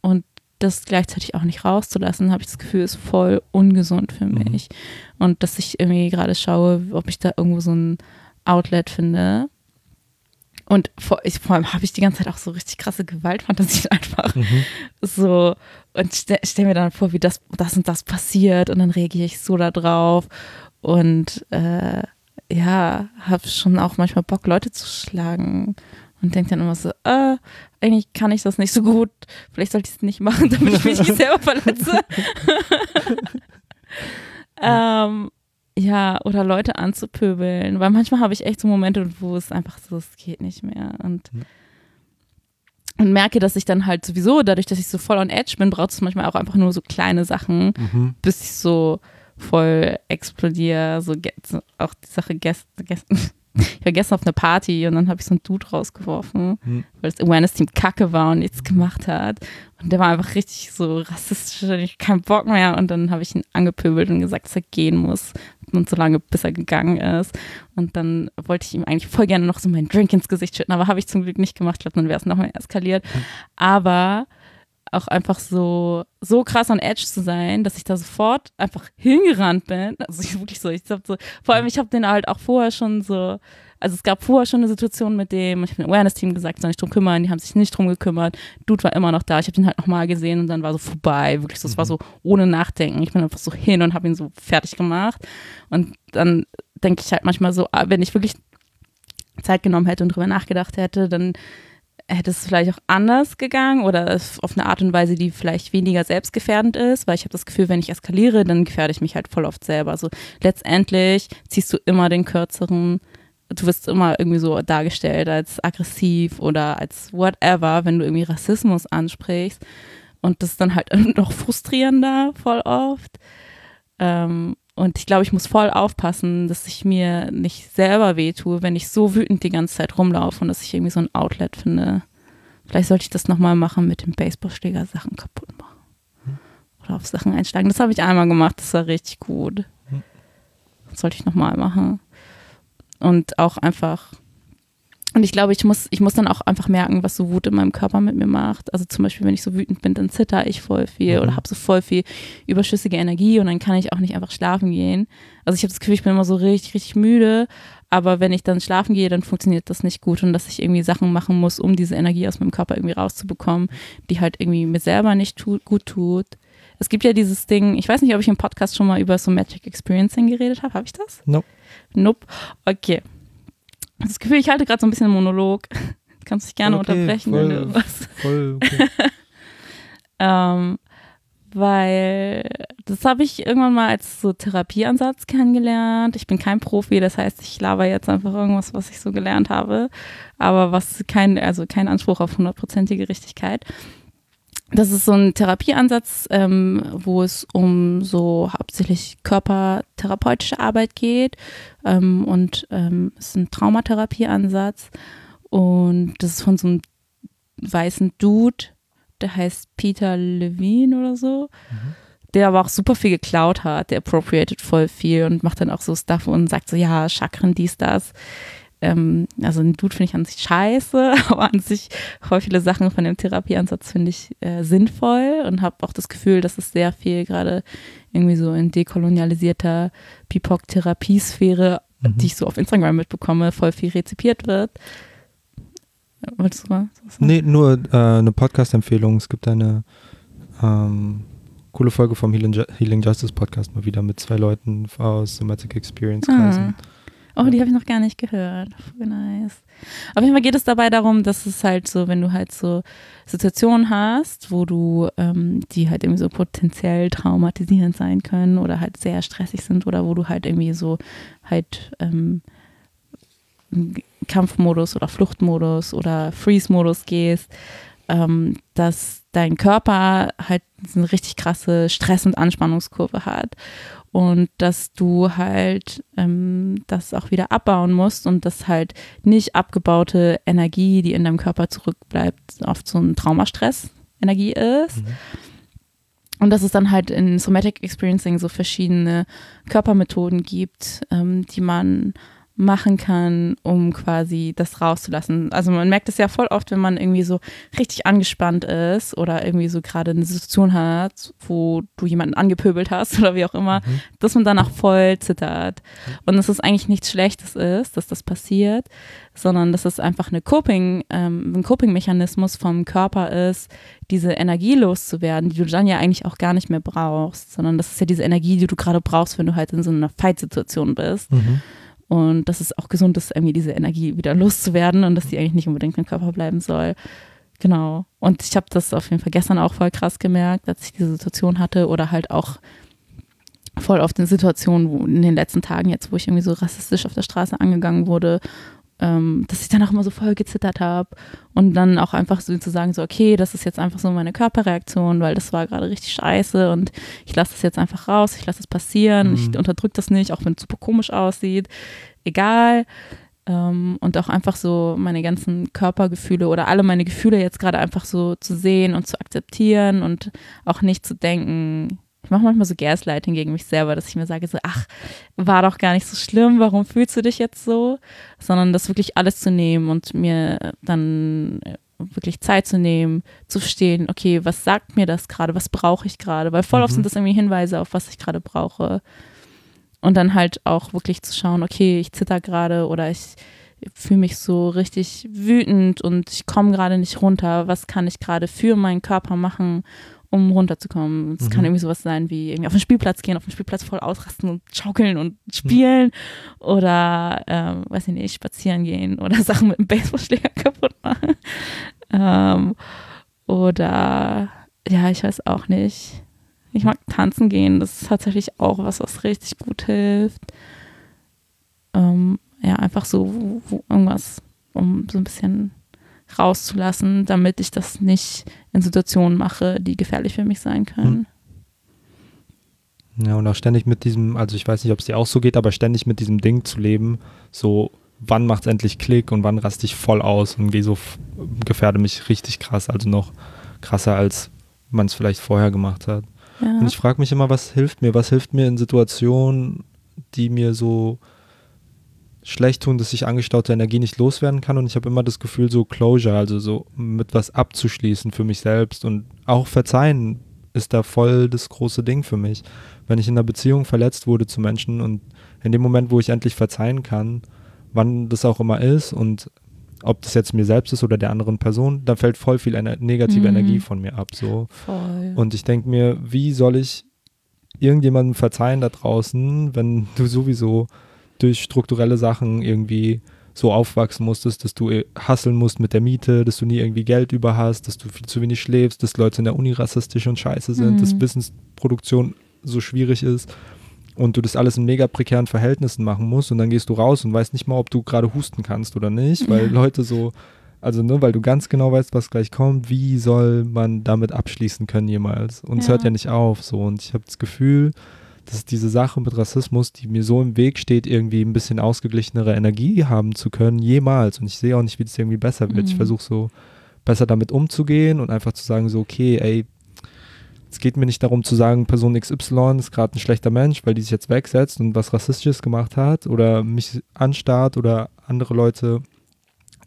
Speaker 1: und das gleichzeitig auch nicht rauszulassen, habe ich das Gefühl, ist voll ungesund für mhm. mich. Mhm. Und dass ich irgendwie gerade schaue, ob ich da irgendwo so ein Outlet finde. Und vor, ich, vor allem habe ich die ganze Zeit auch so richtig krasse Gewaltfantasien einfach. Mhm. So, und stell, stell, mir dann vor, wie das, das und das passiert und dann reagiere ich so da drauf. Und äh, ja, habe schon auch manchmal Bock, Leute zu schlagen und denke dann immer so, äh, eigentlich kann ich das nicht so gut, vielleicht sollte ich es nicht machen, damit ich mich nicht selber verletze. ähm, ja, oder Leute anzupöbeln, weil manchmal habe ich echt so Momente, wo es einfach so, es geht nicht mehr und und merke, dass ich dann halt sowieso, dadurch, dass ich so voll on edge bin, braucht es manchmal auch einfach nur so kleine Sachen, mhm. bis ich so voll explodiere. So, so auch die Sache gestern, gestern ich war gestern auf einer Party und dann habe ich so einen Dude rausgeworfen, hm. weil das Awareness-Team kacke war und nichts gemacht hat. Und der war einfach richtig so rassistisch und ich keinen Bock mehr. Und dann habe ich ihn angepöbelt und gesagt, dass er gehen muss. Und so lange, bis er gegangen ist. Und dann wollte ich ihm eigentlich voll gerne noch so meinen Drink ins Gesicht schütten, aber habe ich zum Glück nicht gemacht. Ich glaube, dann wäre es nochmal eskaliert. Hm. Aber auch einfach so, so krass on edge zu sein, dass ich da sofort einfach hingerannt bin. Also ich wirklich so, ich hab so, vor allem ich habe den halt auch vorher schon so, also es gab vorher schon eine Situation mit dem, ich habe dem Awareness-Team gesagt, soll nicht drum kümmern, die haben sich nicht drum gekümmert. Dude war immer noch da, ich habe den halt nochmal gesehen und dann war so vorbei, wirklich so, es war mhm. so ohne Nachdenken. Ich bin einfach so hin und habe ihn so fertig gemacht. Und dann denke ich halt manchmal so, ah, wenn ich wirklich Zeit genommen hätte und drüber nachgedacht hätte, dann hätte es vielleicht auch anders gegangen oder auf eine Art und Weise, die vielleicht weniger selbstgefährdend ist, weil ich habe das Gefühl, wenn ich eskaliere, dann gefährde ich mich halt voll oft selber. Also letztendlich ziehst du immer den kürzeren, du wirst immer irgendwie so dargestellt als aggressiv oder als whatever, wenn du irgendwie Rassismus ansprichst. Und das ist dann halt noch frustrierender voll oft. Ähm, und ich glaube, ich muss voll aufpassen, dass ich mir nicht selber wehtue, wenn ich so wütend die ganze Zeit rumlaufe und dass ich irgendwie so ein Outlet finde. Vielleicht sollte ich das nochmal machen mit dem Baseballschläger Sachen kaputt machen. Oder auf Sachen einsteigen. Das habe ich einmal gemacht, das war richtig gut. Das sollte ich nochmal machen. Und auch einfach und ich glaube, ich muss, ich muss dann auch einfach merken, was so Wut in meinem Körper mit mir macht. Also zum Beispiel, wenn ich so wütend bin, dann zitter ich voll viel mhm. oder habe so voll viel überschüssige Energie und dann kann ich auch nicht einfach schlafen gehen. Also ich habe das Gefühl, ich bin immer so richtig, richtig müde. Aber wenn ich dann schlafen gehe, dann funktioniert das nicht gut und dass ich irgendwie Sachen machen muss, um diese Energie aus meinem Körper irgendwie rauszubekommen, die halt irgendwie mir selber nicht tu gut tut. Es gibt ja dieses Ding, ich weiß nicht, ob ich im Podcast schon mal über so Magic Experiencing geredet habe. Habe ich das?
Speaker 2: Nope.
Speaker 1: Nope. Okay das Gefühl, ich halte gerade so ein bisschen einen Monolog. Du kannst dich gerne okay, unterbrechen, voll, wenn du was. Voll okay. ähm, weil das habe ich irgendwann mal als so Therapieansatz kennengelernt. Ich bin kein Profi, das heißt, ich laber jetzt einfach irgendwas, was ich so gelernt habe, aber was kein, also kein Anspruch auf hundertprozentige Richtigkeit. Das ist so ein Therapieansatz, ähm, wo es um so hauptsächlich körpertherapeutische Arbeit geht. Ähm, und ähm, es ist ein Traumatherapieansatz. Und das ist von so einem weißen Dude, der heißt Peter Levine oder so. Mhm. Der aber auch super viel geklaut hat, der appropriated voll viel und macht dann auch so Stuff und sagt so, ja, Chakren, dies, das. Ähm, also ein Dude finde ich an sich scheiße, aber an sich voll viele Sachen von dem Therapieansatz finde ich äh, sinnvoll und habe auch das Gefühl, dass es sehr viel gerade irgendwie so in dekolonialisierter PIPOC-Therapiesphäre, mhm. die ich so auf Instagram mitbekomme, voll viel rezipiert wird.
Speaker 2: Wolltest du mal? Nee, nur äh, eine Podcast-Empfehlung. Es gibt eine ähm, coole Folge vom Healing, Healing, Justice Podcast mal wieder mit zwei Leuten aus Somatic Experience Kreisen.
Speaker 1: Ah. Oh, die habe ich noch gar nicht gehört. Nice. Auf jeden Fall geht es dabei darum, dass es halt so, wenn du halt so Situationen hast, wo du, ähm, die halt irgendwie so potenziell traumatisierend sein können oder halt sehr stressig sind oder wo du halt irgendwie so halt ähm, Kampfmodus oder Fluchtmodus oder Freeze-Modus gehst, ähm, dass dein Körper halt eine richtig krasse Stress- und Anspannungskurve hat und dass du halt ähm, das auch wieder abbauen musst und dass halt nicht abgebaute Energie, die in deinem Körper zurückbleibt, oft so ein Traumastress Energie ist. Mhm. Und dass es dann halt in Somatic Experiencing so verschiedene Körpermethoden gibt, ähm, die man machen kann, um quasi das rauszulassen. Also man merkt es ja voll oft, wenn man irgendwie so richtig angespannt ist oder irgendwie so gerade eine Situation hat, wo du jemanden angepöbelt hast oder wie auch immer, mhm. dass man danach voll zittert. Und dass es eigentlich nichts Schlechtes ist, dass das passiert, sondern dass es einfach eine Coping, ähm, ein Coping-Mechanismus vom Körper ist, diese Energie loszuwerden, die du dann ja eigentlich auch gar nicht mehr brauchst, sondern das ist ja diese Energie, die du gerade brauchst, wenn du halt in so einer Fight-Situation bist. Mhm. Und dass es auch gesund ist, irgendwie diese Energie wieder loszuwerden und dass die eigentlich nicht unbedingt im Körper bleiben soll. Genau. Und ich habe das auf jeden Fall gestern auch voll krass gemerkt, als ich diese Situation hatte oder halt auch voll oft in Situationen, wo in den letzten Tagen jetzt, wo ich irgendwie so rassistisch auf der Straße angegangen wurde ähm, dass ich dann auch immer so voll gezittert habe und dann auch einfach so zu sagen, so, okay, das ist jetzt einfach so meine Körperreaktion, weil das war gerade richtig scheiße und ich lasse das jetzt einfach raus, ich lasse es passieren, mhm. ich unterdrücke das nicht, auch wenn es super komisch aussieht, egal. Ähm, und auch einfach so meine ganzen Körpergefühle oder alle meine Gefühle jetzt gerade einfach so zu sehen und zu akzeptieren und auch nicht zu denken, ich mache manchmal so Gaslighting gegen mich selber, dass ich mir sage so, ach, war doch gar nicht so schlimm, warum fühlst du dich jetzt so? Sondern das wirklich alles zu nehmen und mir dann äh, wirklich Zeit zu nehmen, zu verstehen, okay, was sagt mir das gerade, was brauche ich gerade? Weil voll oft mhm. sind das irgendwie Hinweise auf, was ich gerade brauche. Und dann halt auch wirklich zu schauen, okay, ich zitter gerade oder ich fühle mich so richtig wütend und ich komme gerade nicht runter. Was kann ich gerade für meinen Körper machen, um runterzukommen. Es mhm. kann irgendwie sowas sein wie irgendwie auf den Spielplatz gehen, auf den Spielplatz voll ausrasten und schaukeln und spielen mhm. oder, ähm, weiß ich nicht, spazieren gehen oder Sachen mit dem Baseballschläger kaputt machen. Ähm, oder, ja, ich weiß auch nicht. Ich mag tanzen gehen, das ist tatsächlich auch was, was richtig gut hilft. Ähm, ja, einfach so irgendwas, um so ein bisschen rauszulassen, damit ich das nicht in Situationen mache, die gefährlich für mich sein können.
Speaker 2: Hm. Ja, und auch ständig mit diesem, also ich weiß nicht, ob es dir auch so geht, aber ständig mit diesem Ding zu leben, so wann macht es endlich Klick und wann raste ich voll aus und gehe so, gefährde mich richtig krass, also noch krasser, als man es vielleicht vorher gemacht hat. Ja. Und ich frage mich immer, was hilft mir? Was hilft mir in Situationen, die mir so schlecht tun, dass ich angestaute Energie nicht loswerden kann und ich habe immer das Gefühl, so Closure, also so mit was abzuschließen für mich selbst und auch Verzeihen ist da voll das große Ding für mich. Wenn ich in einer Beziehung verletzt wurde zu Menschen und in dem Moment, wo ich endlich verzeihen kann, wann das auch immer ist und ob das jetzt mir selbst ist oder der anderen Person, dann fällt voll viel eine negative mhm. Energie von mir ab. So. Voll. Und ich denke mir, wie soll ich irgendjemandem verzeihen da draußen, wenn du sowieso durch strukturelle Sachen irgendwie so aufwachsen musstest, dass du hasseln musst mit der Miete, dass du nie irgendwie Geld über hast, dass du viel zu wenig schläfst, dass Leute in der Uni rassistisch und scheiße sind, mhm. dass Wissensproduktion so schwierig ist und du das alles in mega prekären Verhältnissen machen musst und dann gehst du raus und weißt nicht mal, ob du gerade husten kannst oder nicht, weil ja. Leute so, also nur ne, weil du ganz genau weißt, was gleich kommt, wie soll man damit abschließen können jemals? Und es hört ja nicht auf so und ich habe das Gefühl, dass diese Sache mit Rassismus, die mir so im Weg steht, irgendwie ein bisschen ausgeglichenere Energie haben zu können, jemals. Und ich sehe auch nicht, wie das irgendwie besser wird. Mhm. Ich versuche so besser damit umzugehen und einfach zu sagen, so, okay, ey, es geht mir nicht darum zu sagen, Person XY ist gerade ein schlechter Mensch, weil die sich jetzt wegsetzt und was Rassistisches gemacht hat oder mich anstarrt oder andere Leute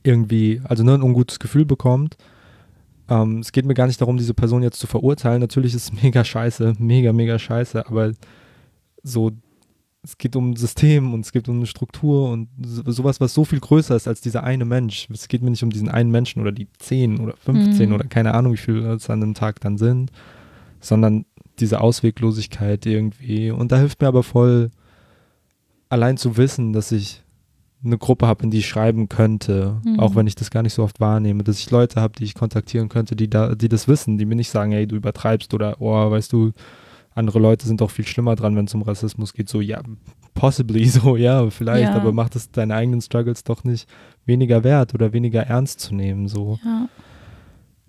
Speaker 2: irgendwie, also ne, ein ungutes Gefühl bekommt. Ähm, es geht mir gar nicht darum, diese Person jetzt zu verurteilen. Natürlich ist es mega scheiße, mega, mega scheiße, aber so, es geht um ein System und es geht um eine Struktur und sowas, was so viel größer ist als dieser eine Mensch. Es geht mir nicht um diesen einen Menschen oder die 10 oder 15 mhm. oder keine Ahnung, wie viele es an einem Tag dann sind sondern diese Ausweglosigkeit irgendwie. Und da hilft mir aber voll, allein zu wissen, dass ich eine Gruppe habe, in die ich schreiben könnte, mhm. auch wenn ich das gar nicht so oft wahrnehme, dass ich Leute habe, die ich kontaktieren könnte, die da, die das wissen, die mir nicht sagen, hey, du übertreibst oder oh, weißt du, andere Leute sind doch viel schlimmer dran, wenn es um Rassismus geht. So, ja, possibly so, ja, vielleicht, ja. aber macht es deine eigenen Struggles doch nicht weniger wert oder weniger ernst zu nehmen. So. Ja.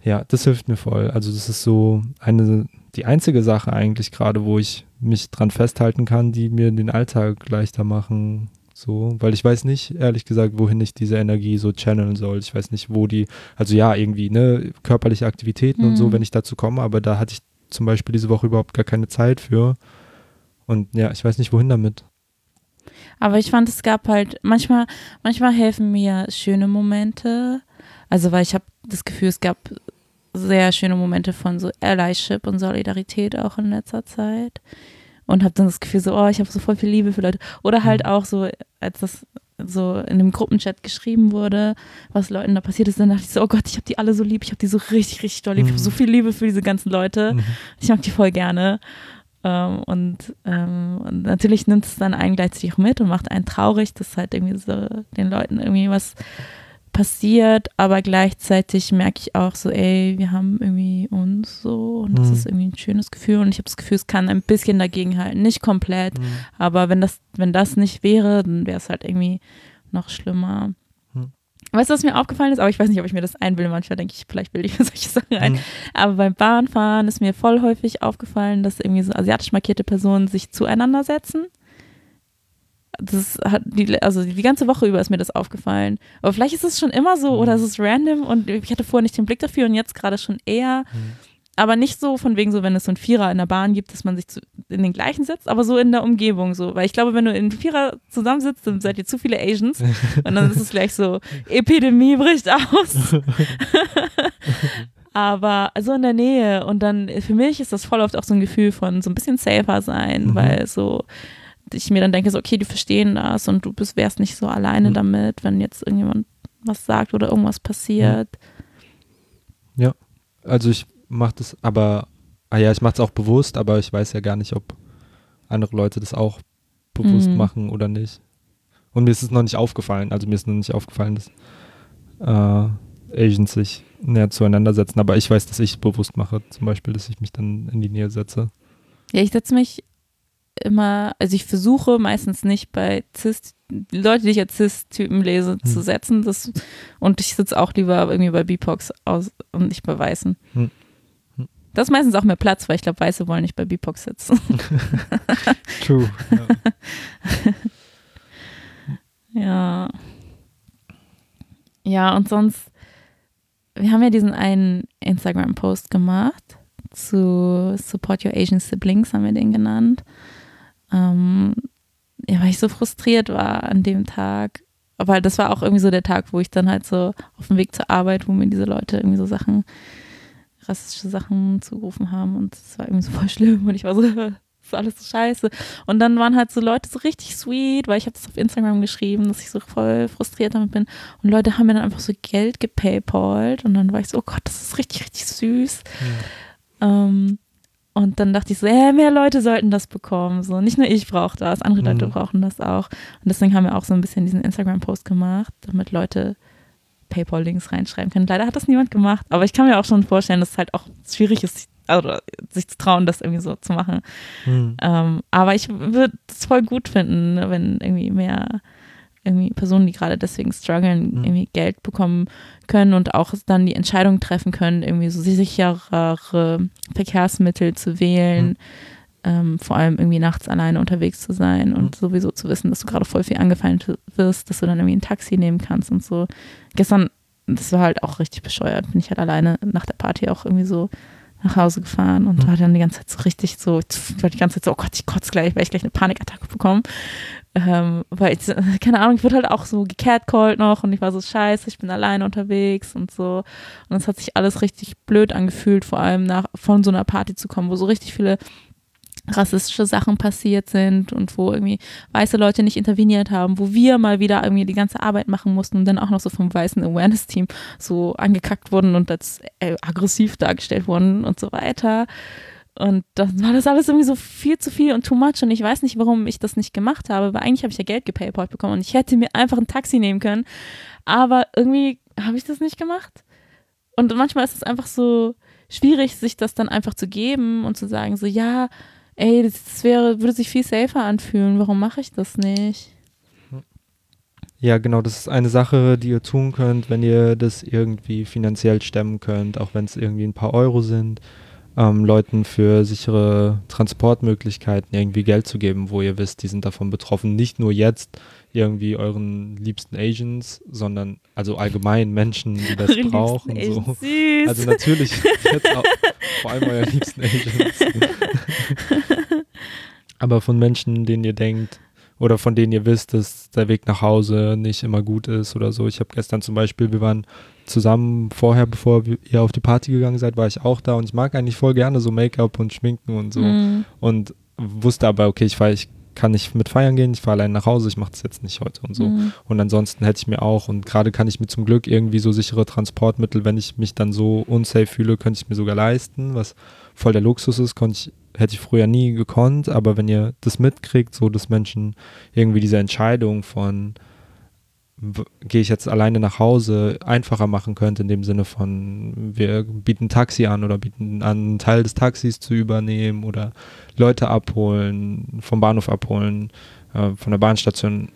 Speaker 2: ja, das hilft mir voll. Also, das ist so eine die einzige Sache eigentlich gerade, wo ich mich dran festhalten kann, die mir den Alltag leichter machen. So, weil ich weiß nicht, ehrlich gesagt, wohin ich diese Energie so channeln soll. Ich weiß nicht, wo die, also ja, irgendwie, ne, körperliche Aktivitäten mhm. und so, mhm. wenn ich dazu komme, aber da hatte ich zum Beispiel diese Woche überhaupt gar keine Zeit für. Und ja, ich weiß nicht, wohin damit.
Speaker 1: Aber ich fand, es gab halt, manchmal, manchmal helfen mir schöne Momente. Also, weil ich habe das Gefühl, es gab sehr schöne Momente von so Allyship und Solidarität auch in letzter Zeit. Und habe dann das Gefühl so, oh, ich habe so voll viel Liebe für Leute. Oder halt mhm. auch so, als das so in dem Gruppenchat geschrieben wurde, was Leuten da passiert ist, dann dachte ich so, oh Gott, ich habe die alle so lieb, ich habe die so richtig, richtig doll lieb. Ich habe so mhm. viel Liebe für diese ganzen Leute. Mhm. Ich mag die voll gerne. Ähm, und, ähm, und, natürlich nimmt es dann einen gleichzeitig auch mit und macht einen traurig, dass halt irgendwie so den Leuten irgendwie was passiert, aber gleichzeitig merke ich auch so, ey, wir haben irgendwie uns so und das mhm. ist irgendwie ein schönes Gefühl und ich habe das Gefühl, es kann ein bisschen dagegen halten, nicht komplett, mhm. aber wenn das, wenn das nicht wäre, dann wäre es halt irgendwie noch schlimmer. Mhm. Weißt du, was mir aufgefallen ist? Aber ich weiß nicht, ob ich mir das einbilde. Manchmal denke ich, vielleicht bilde ich mir solche Sachen ein. Mhm. Aber beim Bahnfahren ist mir voll häufig aufgefallen, dass irgendwie so asiatisch markierte Personen sich zueinander setzen das hat die, also die ganze Woche über ist mir das aufgefallen. Aber vielleicht ist es schon immer so oder mhm. es ist random und ich hatte vorher nicht den Blick dafür und jetzt gerade schon eher. Mhm. Aber nicht so von wegen so, wenn es so ein Vierer in der Bahn gibt, dass man sich zu, in den gleichen setzt, aber so in der Umgebung so. Weil ich glaube, wenn du in Vierer zusammensitzt, dann seid ihr zu viele Asians und dann ist es gleich so, Epidemie bricht aus. aber so in der Nähe und dann für mich ist das voll oft auch so ein Gefühl von so ein bisschen safer sein, mhm. weil so ich mir dann denke, so, okay, die verstehen das und du bist, wärst nicht so alleine mhm. damit, wenn jetzt irgendjemand was sagt oder irgendwas passiert.
Speaker 2: Ja, also ich mache das aber, ah ja, ich mache es auch bewusst, aber ich weiß ja gar nicht, ob andere Leute das auch bewusst mhm. machen oder nicht. Und mir ist es noch nicht aufgefallen, also mir ist noch nicht aufgefallen, dass äh, Asians sich näher zueinander setzen, aber ich weiß, dass ich es bewusst mache, zum Beispiel, dass ich mich dann in die Nähe setze.
Speaker 1: Ja, ich setze mich immer, also ich versuche meistens nicht bei Cis, Leute, die ich als Cis-Typen lese, hm. zu setzen. Das, und ich sitze auch lieber irgendwie bei BIPOX aus und nicht bei Weißen. Hm. hm. Das ist meistens auch mehr Platz, weil ich glaube, Weiße wollen nicht bei BIPOX sitzen. True. Ja. ja. Ja, und sonst, wir haben ja diesen einen Instagram-Post gemacht zu Support Your Asian Siblings, haben wir den genannt ähm, ja, weil ich so frustriert war an dem Tag. Aber das war auch irgendwie so der Tag, wo ich dann halt so auf dem Weg zur Arbeit, wo mir diese Leute irgendwie so Sachen, rassistische Sachen zugerufen haben und es war irgendwie so voll schlimm und ich war so, das ist alles so scheiße. Und dann waren halt so Leute so richtig sweet, weil ich habe das auf Instagram geschrieben, dass ich so voll frustriert damit bin. Und Leute haben mir dann einfach so Geld gepaypalt und dann war ich so, oh Gott, das ist richtig, richtig süß. Ja. Ähm, und dann dachte ich so, äh, mehr Leute sollten das bekommen. So, nicht nur ich brauche das, andere Leute mhm. brauchen das auch. Und deswegen haben wir auch so ein bisschen diesen Instagram-Post gemacht, damit Leute PayPal-Links reinschreiben können. Leider hat das niemand gemacht, aber ich kann mir auch schon vorstellen, dass es halt auch schwierig ist, also, sich zu trauen, das irgendwie so zu machen. Mhm. Ähm, aber ich würde es voll gut finden, wenn irgendwie mehr irgendwie Personen, die gerade deswegen strugglen, mhm. irgendwie Geld bekommen können und auch dann die Entscheidung treffen können, irgendwie so sicherere Verkehrsmittel zu wählen, mhm. ähm, vor allem irgendwie nachts alleine unterwegs zu sein und mhm. sowieso zu wissen, dass du gerade voll viel angefallen wirst, dass du dann irgendwie ein Taxi nehmen kannst und so. Gestern, das war halt auch richtig bescheuert, bin ich halt alleine nach der Party auch irgendwie so nach Hause gefahren und
Speaker 2: Mhm.
Speaker 1: war dann die ganze Zeit so richtig so, ich war die ganze Zeit so, oh Gott, ich kotze gleich, weil ich gleich eine Panikattacke bekomme. Ähm, weil ich, keine Ahnung, ich wurde halt auch so gecatcalled noch und ich war so scheiße, ich bin alleine unterwegs und so. Und es hat sich alles richtig blöd angefühlt, vor allem nach von so einer Party zu kommen, wo so richtig viele rassistische Sachen passiert sind und wo irgendwie weiße Leute nicht interveniert haben, wo wir mal wieder irgendwie die ganze Arbeit machen mussten und dann auch noch so vom weißen Awareness-Team so angekackt wurden und als äh, aggressiv dargestellt wurden und so weiter. Und dann war das alles irgendwie so viel zu viel und too much und ich weiß nicht, warum ich das nicht gemacht habe, weil eigentlich habe ich ja Geld gepaypalt bekommen und ich hätte mir einfach ein Taxi nehmen können, aber irgendwie habe ich das nicht gemacht. Und manchmal ist es einfach so schwierig, sich das dann einfach zu geben und zu sagen so, ja, ey, das wäre, würde sich viel safer anfühlen, warum mache ich das nicht?
Speaker 2: Ja, genau, das ist eine Sache, die ihr tun könnt, wenn ihr das irgendwie finanziell stemmen könnt, auch wenn es irgendwie ein paar Euro sind, ähm, Leuten für sichere Transportmöglichkeiten irgendwie Geld zu geben, wo ihr wisst, die sind davon betroffen. Nicht nur jetzt irgendwie euren liebsten Asians, sondern also allgemein Menschen, die das
Speaker 1: Eure
Speaker 2: brauchen. So.
Speaker 1: Süß.
Speaker 2: Also natürlich jetzt auch vor allem euren liebsten Asians. Aber von Menschen, denen ihr denkt oder von denen ihr wisst, dass der Weg nach Hause nicht immer gut ist oder so. Ich habe gestern zum Beispiel, wir waren zusammen vorher, bevor wir- ihr auf die Party gegangen seid, war ich auch da und ich mag eigentlich voll gerne so Make-up und Schminken und so.
Speaker 1: Mm,
Speaker 2: Und wusste aber, okay, ich fahr, ich kann nicht mit feiern gehen, ich fahre allein nach Hause, ich mache das jetzt nicht heute und so.
Speaker 1: mm,
Speaker 2: Und ansonsten hätte ich mir auch, und gerade kann ich mir zum Glück irgendwie so sichere Transportmittel, wenn ich mich dann so unsafe fühle, könnte ich mir sogar leisten, was voll der Luxus ist, konnte ich, hätte ich früher nie gekonnt, aber wenn ihr das mitkriegt, so dass Menschen irgendwie diese Entscheidung von gehe ich jetzt alleine nach Hause einfacher machen könnte, in dem Sinne von wir bieten Taxi an oder bieten an, einen Teil des Taxis zu übernehmen oder Leute abholen, vom Bahnhof abholen, äh, von der Bahnstation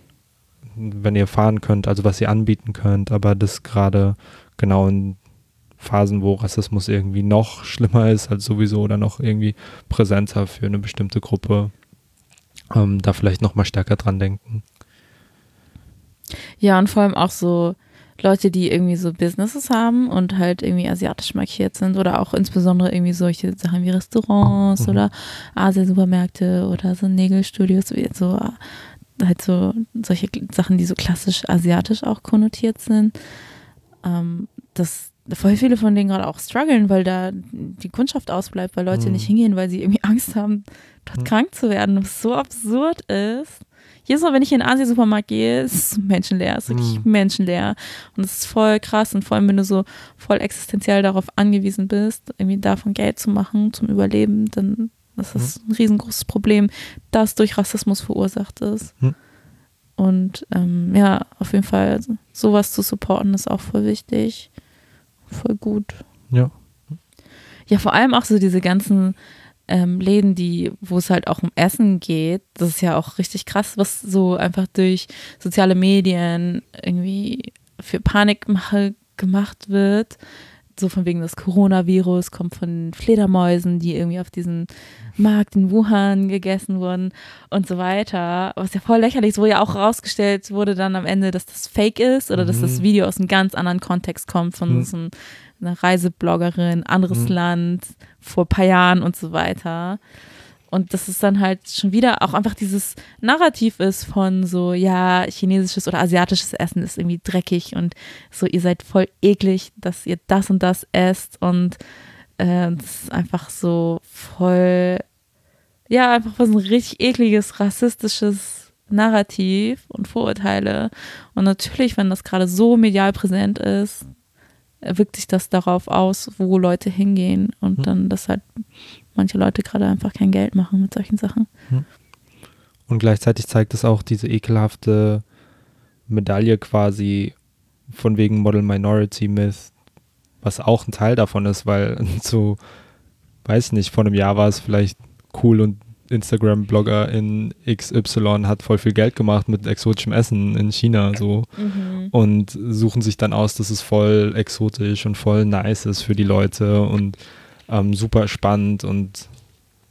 Speaker 2: wenn ihr fahren könnt, also was ihr anbieten könnt, aber das gerade genau in Phasen, wo Rassismus irgendwie noch schlimmer ist als sowieso oder noch irgendwie präsenter für eine bestimmte Gruppe, ähm, da vielleicht noch mal stärker dran denken.
Speaker 1: Ja, und vor allem auch so Leute, die irgendwie so Businesses haben und halt irgendwie asiatisch markiert sind oder auch insbesondere irgendwie solche Sachen wie Restaurants
Speaker 2: Mhm.
Speaker 1: oder Asiensupermärkte oder so Nägelstudios, so halt so solche Sachen, die so klassisch asiatisch auch konnotiert sind. Ähm, das voll viele von denen gerade auch strugglen, weil da die Kundschaft ausbleibt, weil Leute
Speaker 2: Mhm.
Speaker 1: nicht hingehen, weil sie irgendwie Angst haben, dort
Speaker 2: Mhm.
Speaker 1: krank zu werden, was so absurd ist. Jedes Mal, wenn ich in den Asiensupermarkt gehe, ist es menschenleer, ist wirklich
Speaker 2: Mhm.
Speaker 1: menschenleer. Und es ist voll krass und vor allem, wenn du so voll existenziell darauf angewiesen bist, irgendwie davon Geld zu machen zum Überleben, dann ist das ein riesengroßes Problem, das durch Rassismus verursacht ist.
Speaker 2: Mhm.
Speaker 1: Und ähm, ja, auf jeden Fall sowas zu supporten ist auch voll wichtig. Voll gut.
Speaker 2: Ja.
Speaker 1: Ja, vor allem auch so diese ganzen ähm, Läden, die, wo es halt auch um Essen geht. Das ist ja auch richtig krass, was so einfach durch soziale Medien irgendwie für Panikmache gemacht wird. So von wegen das Coronavirus kommt von Fledermäusen, die irgendwie auf diesem Markt in Wuhan gegessen wurden und so weiter. Was ja voll lächerlich ist, wo ja auch rausgestellt wurde dann am Ende, dass das Fake ist oder dass
Speaker 2: Mhm.
Speaker 1: das Video aus einem ganz anderen Kontext kommt von
Speaker 2: Mhm.
Speaker 1: so einem eine Reisebloggerin, anderes
Speaker 2: Mhm.
Speaker 1: Land, vor ein paar Jahren und so weiter. Und das ist dann halt schon wieder auch einfach dieses Narrativ ist von so, ja, chinesisches oder asiatisches Essen ist irgendwie dreckig und so, ihr seid voll eklig, dass ihr das und das esst und äh, das ist einfach so voll, ja, einfach was ein richtig ekliges, rassistisches Narrativ und Vorurteile. Und natürlich, wenn das gerade so medial präsent ist, wirkt sich das darauf aus, wo Leute hingehen und
Speaker 2: Hm.
Speaker 1: dann, dass halt manche Leute gerade einfach kein Geld machen mit solchen Sachen.
Speaker 2: Und gleichzeitig zeigt es auch diese ekelhafte Medaille quasi von wegen Model Minority Myth, was auch ein Teil davon ist, weil so, weiß nicht, vor einem Jahr war es vielleicht cool und Instagram-Blogger in XY hat voll viel Geld gemacht mit exotischem Essen in China so und suchen sich dann aus, dass es voll exotisch und voll nice ist für die Leute und ähm, super spannend und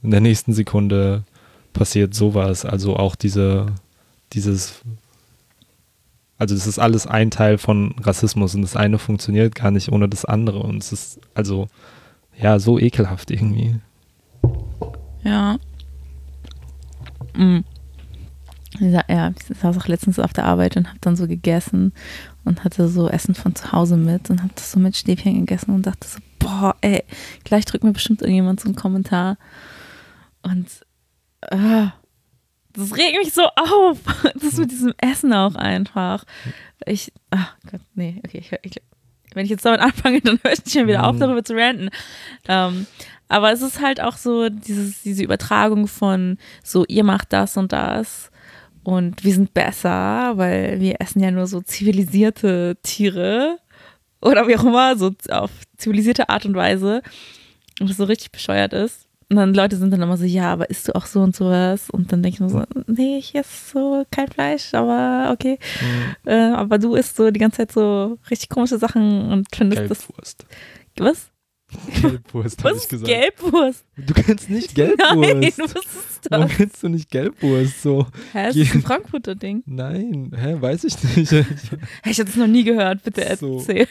Speaker 2: in der nächsten Sekunde passiert sowas. Also auch diese, dieses, also das ist alles ein Teil von Rassismus und das eine funktioniert gar nicht ohne das andere und es ist, also ja, so ekelhaft irgendwie.
Speaker 1: Ja. Mhm. Ja, ich saß auch letztens auf der Arbeit und habe dann so gegessen und hatte so Essen von zu Hause mit und habe das so mit Stäbchen gegessen und dachte so, boah, ey, gleich drückt mir bestimmt irgendjemand so einen Kommentar. Und äh, das regt mich so auf. Das mit diesem Essen auch einfach. Ich, ach Gott, nee, okay, ich, ich, wenn ich jetzt damit anfange, dann höre ich nicht mehr wieder auf, mhm. darüber zu ranten. Ähm, aber es ist halt auch so dieses, diese Übertragung von so, ihr macht das und das und wir sind besser, weil wir essen ja nur so zivilisierte Tiere oder wie auch immer, so auf zivilisierte Art und Weise. Und das so richtig bescheuert ist. Und dann Leute sind dann immer so, ja, aber isst du auch so und sowas? Und dann denke ich mir so, nee, ich esse so kein Fleisch, aber okay. Mhm. Äh, aber du isst so die ganze Zeit so richtig komische Sachen und findest
Speaker 2: Gelbwurst.
Speaker 1: das. Was?
Speaker 2: Gelbwurst, habe ich gesagt.
Speaker 1: Gelbwurst?
Speaker 2: Du kennst nicht Gelbwurst. Nein, was ist das? Warum kennst du nicht Gelbwurst? So.
Speaker 1: Hä, ist das ein Frankfurter Ding?
Speaker 2: Nein, hä, weiß ich nicht.
Speaker 1: Ich habe das noch nie gehört, bitte
Speaker 2: so. erzähl.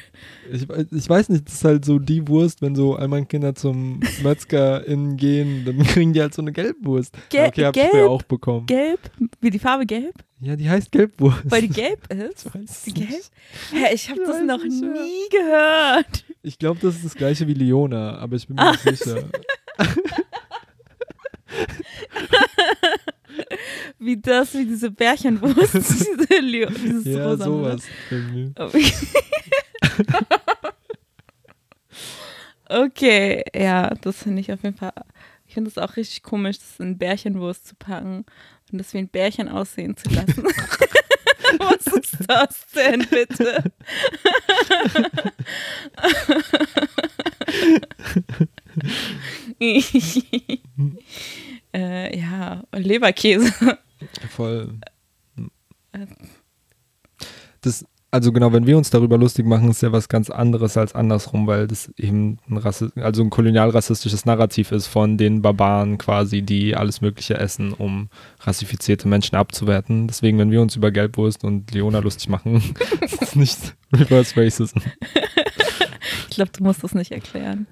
Speaker 2: Ich, ich weiß nicht, das ist halt so die Wurst, wenn so einmal Kinder zum Metzger innen gehen, dann kriegen die halt so eine Gelbwurst.
Speaker 1: Gel
Speaker 2: okay, hab
Speaker 1: gelb,
Speaker 2: ich früher auch bekommen.
Speaker 1: Gelb? Wie die Farbe gelb?
Speaker 2: Ja, die heißt Gelbwurst.
Speaker 1: Weil die gelb ist?
Speaker 2: Ich weiß
Speaker 1: die
Speaker 2: gelb?
Speaker 1: Hä, ich habe das noch nie ja. gehört.
Speaker 2: Ich glaube, das ist das gleiche wie Leona, aber ich bin mir ah. nicht sicher.
Speaker 1: Wie das, wie diese Bärchenwurst. diese Leo, dieses
Speaker 2: ja, Rosa sowas.
Speaker 1: okay, ja, das finde ich auf jeden Fall. Ich finde es auch richtig komisch, das in Bärchenwurst zu packen und das wie ein Bärchen aussehen zu lassen. Was ist das denn bitte? Äh, ja, Leberkäse.
Speaker 2: Voll. Das, also genau, wenn wir uns darüber lustig machen, ist ja was ganz anderes als andersrum, weil das eben ein, Rassi also ein kolonialrassistisches Narrativ ist von den Barbaren quasi, die alles Mögliche essen, um rassifizierte Menschen abzuwerten. Deswegen, wenn wir uns über Gelbwurst und Leona lustig machen, ist es nicht Reverse Racism.
Speaker 1: ich glaube, du musst das nicht erklären.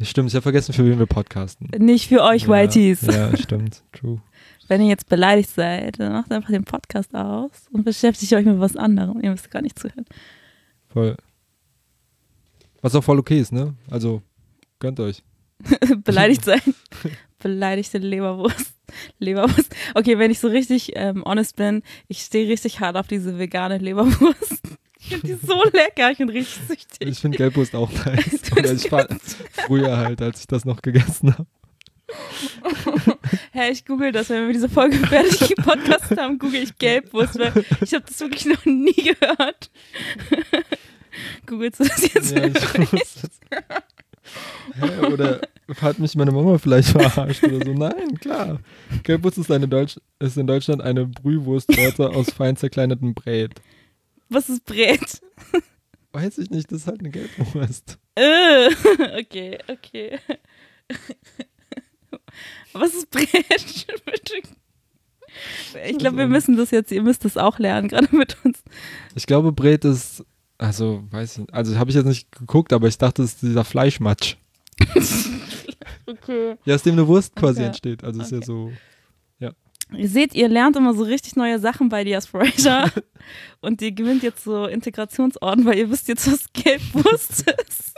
Speaker 2: Stimmt, ich habe vergessen, für wen wir podcasten.
Speaker 1: Nicht für euch,
Speaker 2: ja,
Speaker 1: Whiteys.
Speaker 2: Ja, stimmt, true.
Speaker 1: Wenn ihr jetzt beleidigt seid, dann macht einfach den Podcast aus und beschäftigt euch mit was anderem. Ihr müsst gar nicht zuhören.
Speaker 2: Voll. Was auch voll okay ist, ne? Also, gönnt euch.
Speaker 1: beleidigt sein. Beleidigte Leberwurst. Leberwurst. Okay, wenn ich so richtig ähm, honest bin, ich stehe richtig hart auf diese vegane Leberwurst. Ich finde die so lecker, ich bin richtig süchtig.
Speaker 2: Ich finde Gelbwurst auch nice. Oder ich war früher halt, als ich das noch gegessen habe.
Speaker 1: Hä, ich google das, wenn wir diese Folge fertig gepodcastet haben, google ich Gelbwurst, weil ich habe das wirklich noch nie gehört. Googlest du das jetzt? Ja, ich
Speaker 2: Hä, oder hat mich meine Mama vielleicht verarscht oder so? Nein, klar. Gelbwurst ist, eine Deutsch ist in Deutschland eine Brühwurstsorte aus fein zerkleinertem Brät.
Speaker 1: Was ist Brät?
Speaker 2: Weiß ich nicht, das ist halt eine Gelbwurst.
Speaker 1: Äh, okay, okay. Was ist Brät? Ich glaube, wir müssen das jetzt, ihr müsst das auch lernen, gerade mit uns.
Speaker 2: Ich glaube, Brät ist, also, weiß ich, also habe ich jetzt nicht geguckt, aber ich dachte, es ist dieser Fleischmatsch.
Speaker 1: okay.
Speaker 2: Ja, aus dem eine Wurst quasi okay. entsteht. Also okay. ist ja so.
Speaker 1: Ihr seht, ihr lernt immer so richtig neue Sachen bei Diaspora und ihr gewinnt jetzt so Integrationsorden, weil ihr wisst jetzt, was Gelbwurst ist.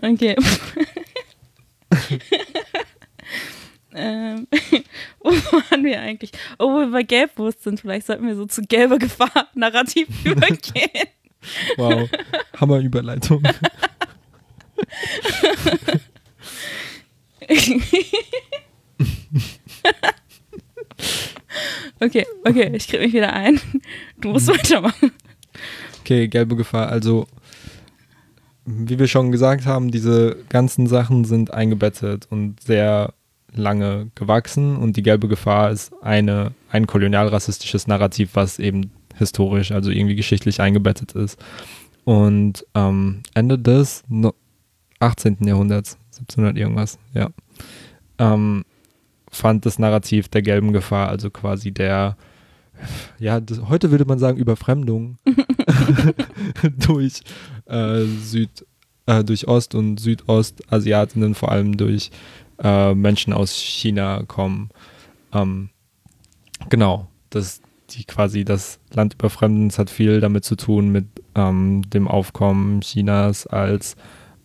Speaker 1: okay. ähm, wo waren wir eigentlich? Oh, wo wir bei Gelbwurst sind, vielleicht sollten wir so zu gelber Gefahr narrativ übergehen.
Speaker 2: Wow, Hammerüberleitung.
Speaker 1: Okay, okay, ich kriege mich wieder ein. Du musst weitermachen.
Speaker 2: Okay, gelbe Gefahr. Also wie wir schon gesagt haben, diese ganzen Sachen sind eingebettet und sehr lange gewachsen und die gelbe Gefahr ist eine, ein kolonialrassistisches Narrativ, was eben historisch, also irgendwie geschichtlich eingebettet ist. Und ähm, Ende des no 18. Jahrhunderts, 1700 irgendwas, ja, ähm, fand das Narrativ der gelben Gefahr, also quasi der, ja, das, heute würde man sagen Überfremdung durch äh, Süd, äh, durch Ost- und Südostasiatinnen, vor allem durch äh, Menschen aus China kommen. Ähm, genau, das die quasi das Land überfremden. Es hat viel damit zu tun mit ähm, dem Aufkommen Chinas als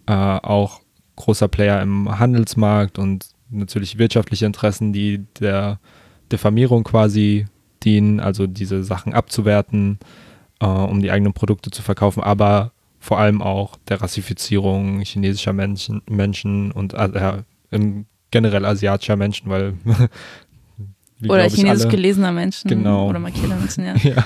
Speaker 2: äh, auch großer Player im Handelsmarkt und natürlich wirtschaftliche Interessen, die der Diffamierung quasi dienen, also diese Sachen abzuwerten, äh, um die eigenen Produkte zu verkaufen, aber vor allem auch der Rassifizierung chinesischer Menschen, Menschen und äh, generell asiatischer Menschen, weil
Speaker 1: wie, oder chinesisch alle, gelesener Menschen.
Speaker 2: Genau.
Speaker 1: Oder markierter Menschen, ja.
Speaker 2: ja.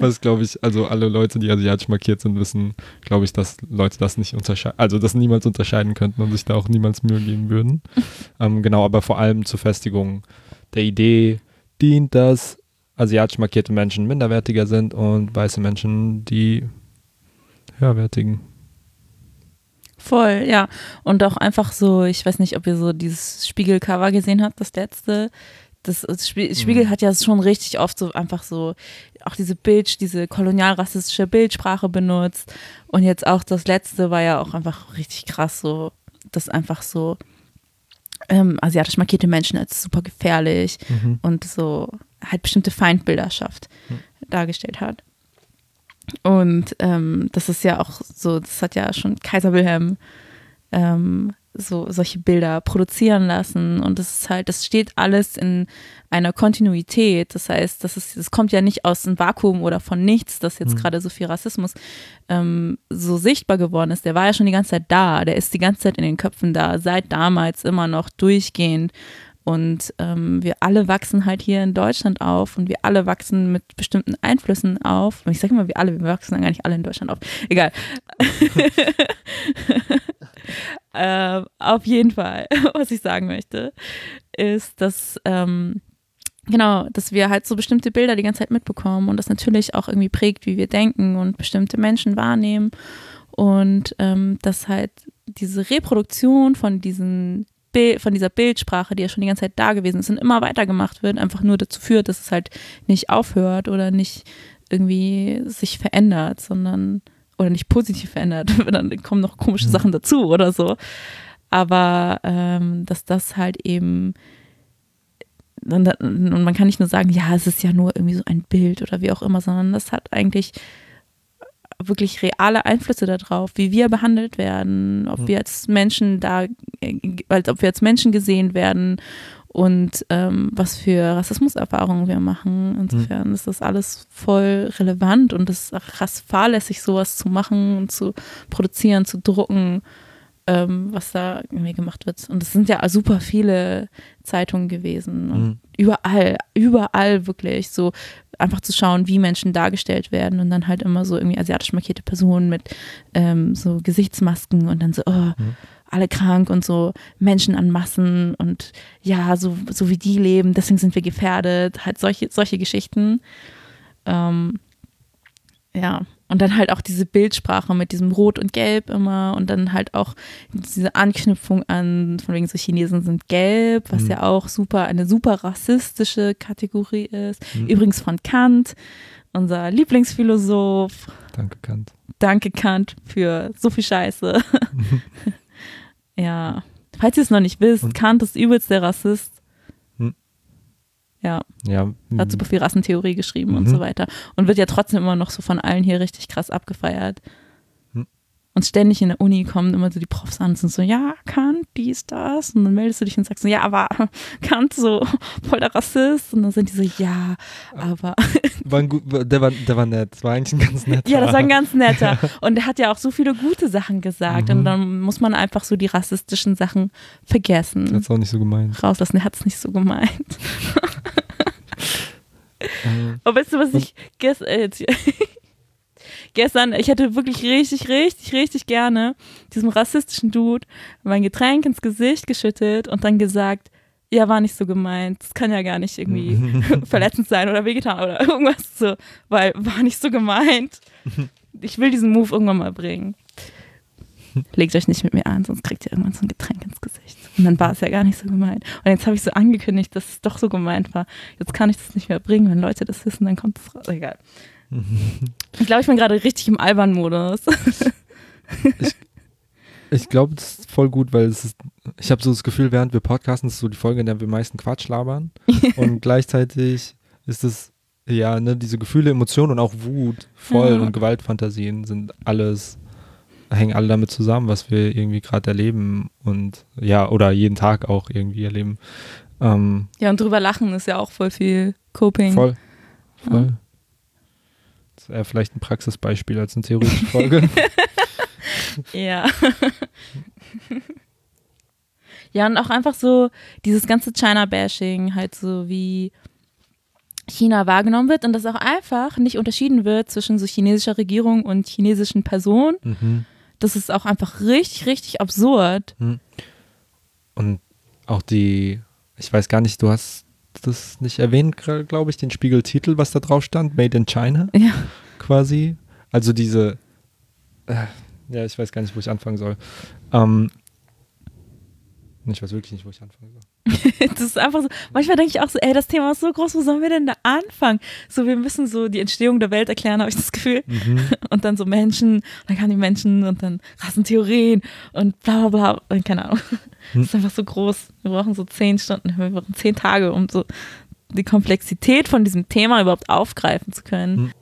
Speaker 2: Was glaube ich, also alle Leute, die asiatisch markiert sind, wissen, glaube ich, dass Leute das nicht unterscheiden, also das niemals unterscheiden könnten und sich da auch niemals Mühe geben würden. ähm, genau, aber vor allem zur Festigung der Idee dient, dass asiatisch markierte Menschen minderwertiger sind und weiße Menschen die höherwertigen.
Speaker 1: Voll, ja. Und auch einfach so, ich weiß nicht, ob ihr so dieses Spiegelcover gesehen habt, das letzte das, das Spiegel mhm. hat ja schon richtig oft so einfach so auch diese Bild, diese kolonialrassistische Bildsprache benutzt. Und jetzt auch das letzte war ja auch einfach richtig krass, so, dass einfach so ähm, asiatisch markierte Menschen als super gefährlich mhm. und so halt bestimmte Feindbilder schafft, mhm. dargestellt hat. Und ähm, das ist ja auch so, das hat ja schon Kaiser Wilhelm ähm, so solche Bilder produzieren lassen und das ist halt, das steht alles in einer Kontinuität. Das heißt, das ist, das kommt ja nicht aus einem Vakuum oder von nichts, dass jetzt mhm. gerade so viel Rassismus ähm, so sichtbar geworden ist. Der war ja schon die ganze Zeit da, der ist die ganze Zeit in den Köpfen da, seit damals immer noch durchgehend. Und ähm, wir alle wachsen halt hier in Deutschland auf und wir alle wachsen mit bestimmten Einflüssen auf. Und ich sage immer, wir alle, wir wachsen gar nicht alle in Deutschland auf. Egal. äh, auf jeden Fall, was ich sagen möchte, ist, dass ähm, genau, dass wir halt so bestimmte Bilder die ganze Zeit mitbekommen und das natürlich auch irgendwie prägt, wie wir denken und bestimmte Menschen wahrnehmen und ähm, dass halt diese Reproduktion von diesen von dieser Bildsprache, die ja schon die ganze Zeit da gewesen ist und immer weitergemacht wird, einfach nur dazu führt, dass es halt nicht aufhört oder nicht irgendwie sich verändert, sondern oder nicht positiv verändert. Dann kommen noch komische mhm. Sachen dazu oder so. Aber ähm, dass das halt eben und, man kann nicht nur sagen, ja, es ist ja nur irgendwie so ein Bild oder wie auch immer, sondern das hat eigentlich wirklich reale Einflüsse darauf, wie wir behandelt werden, ob wir als Menschen da, als ob wir als Menschen gesehen werden und ähm, was für Rassismuserfahrungen wir machen. Insofern mhm. ist das alles voll relevant und es ist fahrlässig, sowas zu machen und zu produzieren, zu drucken, ähm, was da irgendwie gemacht wird. Und es sind ja super viele Zeitungen gewesen. Und mhm. Überall, überall wirklich so einfach zu schauen, wie Menschen dargestellt werden und dann halt immer so irgendwie asiatisch markierte Personen mit ähm, so Gesichtsmasken und dann so, oh, mhm alle krank und so Menschen an Massen und ja, so, so wie die leben, deswegen sind wir gefährdet, halt solche, solche Geschichten. Ähm, ja, und dann halt auch diese Bildsprache mit diesem Rot und Gelb immer und dann halt auch diese Anknüpfung an, von wegen so Chinesen sind gelb, was mhm. ja auch super, eine super rassistische Kategorie ist. Mhm. Übrigens von Kant, unser Lieblingsphilosoph.
Speaker 2: Danke, Kant.
Speaker 1: Danke, Kant, für so viel Scheiße. Ja. Falls ihr es noch nicht wisst, Und? Kant ist übelst der Rassist. Hm. Ja.
Speaker 2: ja.
Speaker 1: Hat super viel Rassentheorie geschrieben mhm. und so weiter. Und wird ja trotzdem immer noch so von allen hier richtig krass abgefeiert. Und ständig in der Uni kommen immer so die Profs an und sind so, ja, Kant, dies, das. Und dann meldest du dich und sagst so, ja, aber Kant so voll der Rassist. Und dann sind die so, ja, aber.
Speaker 2: War gut, der, war, der war nett, das war eigentlich ein ganz netter.
Speaker 1: Ja, das war ein ganz netter. Und er hat ja auch so viele gute Sachen gesagt. Mhm. Und dann muss man einfach so die rassistischen Sachen vergessen.
Speaker 2: Er hat es auch nicht so gemeint.
Speaker 1: Rauslassen, er hat es nicht so gemeint. Oh, weißt du, was ich gestern, äh, gestern, ich hätte wirklich richtig, richtig, richtig gerne diesem rassistischen Dude mein Getränk ins Gesicht geschüttet und dann gesagt, ja, war nicht so gemeint. Das kann ja gar nicht irgendwie verletzend sein oder wehgetan oder irgendwas so, weil war nicht so gemeint. Ich will diesen Move irgendwann mal bringen. Legt euch nicht mit mir an, sonst kriegt ihr irgendwann so ein Getränk ins Gesicht. Und dann war es ja gar nicht so gemeint. Und jetzt habe ich so angekündigt, dass es doch so gemeint war. Jetzt kann ich das nicht mehr bringen. Wenn Leute das wissen, dann kommt es raus. Egal. Ich glaube, ich bin gerade richtig im Albern-Modus.
Speaker 2: Ich glaube, das ist voll gut, weil es ist, ich habe so das Gefühl, während wir podcasten, ist so die Folge, in der wir meisten Quatsch labern. und gleichzeitig ist es, ja, ne, diese Gefühle, Emotionen und auch Wut, voll
Speaker 1: Ja.
Speaker 2: und Gewaltfantasien sind alles, hängen alle damit zusammen, was wir irgendwie gerade erleben und ja, oder jeden Tag auch irgendwie erleben. Ähm,
Speaker 1: Ja, und drüber lachen ist ja auch voll viel Coping.
Speaker 2: voll. Voll. Das wäre vielleicht ein Praxisbeispiel als eine theoretische Folge.
Speaker 1: Ja. ja, und auch einfach so dieses ganze China-Bashing, halt so wie China wahrgenommen wird und dass auch einfach nicht unterschieden wird zwischen so chinesischer Regierung und chinesischen Personen.
Speaker 2: mhm.
Speaker 1: Das ist auch einfach richtig, richtig absurd.
Speaker 2: Und auch die, ich weiß gar nicht, du hast das nicht erwähnt, glaube ich, den Spiegeltitel, was da drauf stand, Made in China
Speaker 1: Ja.
Speaker 2: quasi. Also diese, äh, ja, ich weiß gar nicht, wo ich anfangen soll. Ähm, ich weiß wirklich nicht, wo ich anfangen soll.
Speaker 1: Das ist einfach so, manchmal denke ich auch so, ey, das Thema ist so groß, wo sollen wir denn da anfangen? So, wir müssen so die Entstehung der Welt erklären, habe ich das Gefühl.
Speaker 2: Mhm.
Speaker 1: Und dann so Menschen, dann kamen die Menschen und dann Rassentheorien und bla bla bla. Und keine Ahnung. Das ist einfach so groß. Wir brauchen so zehn Stunden, wir brauchen zehn Tage, um so die Komplexität von diesem Thema überhaupt aufgreifen zu können.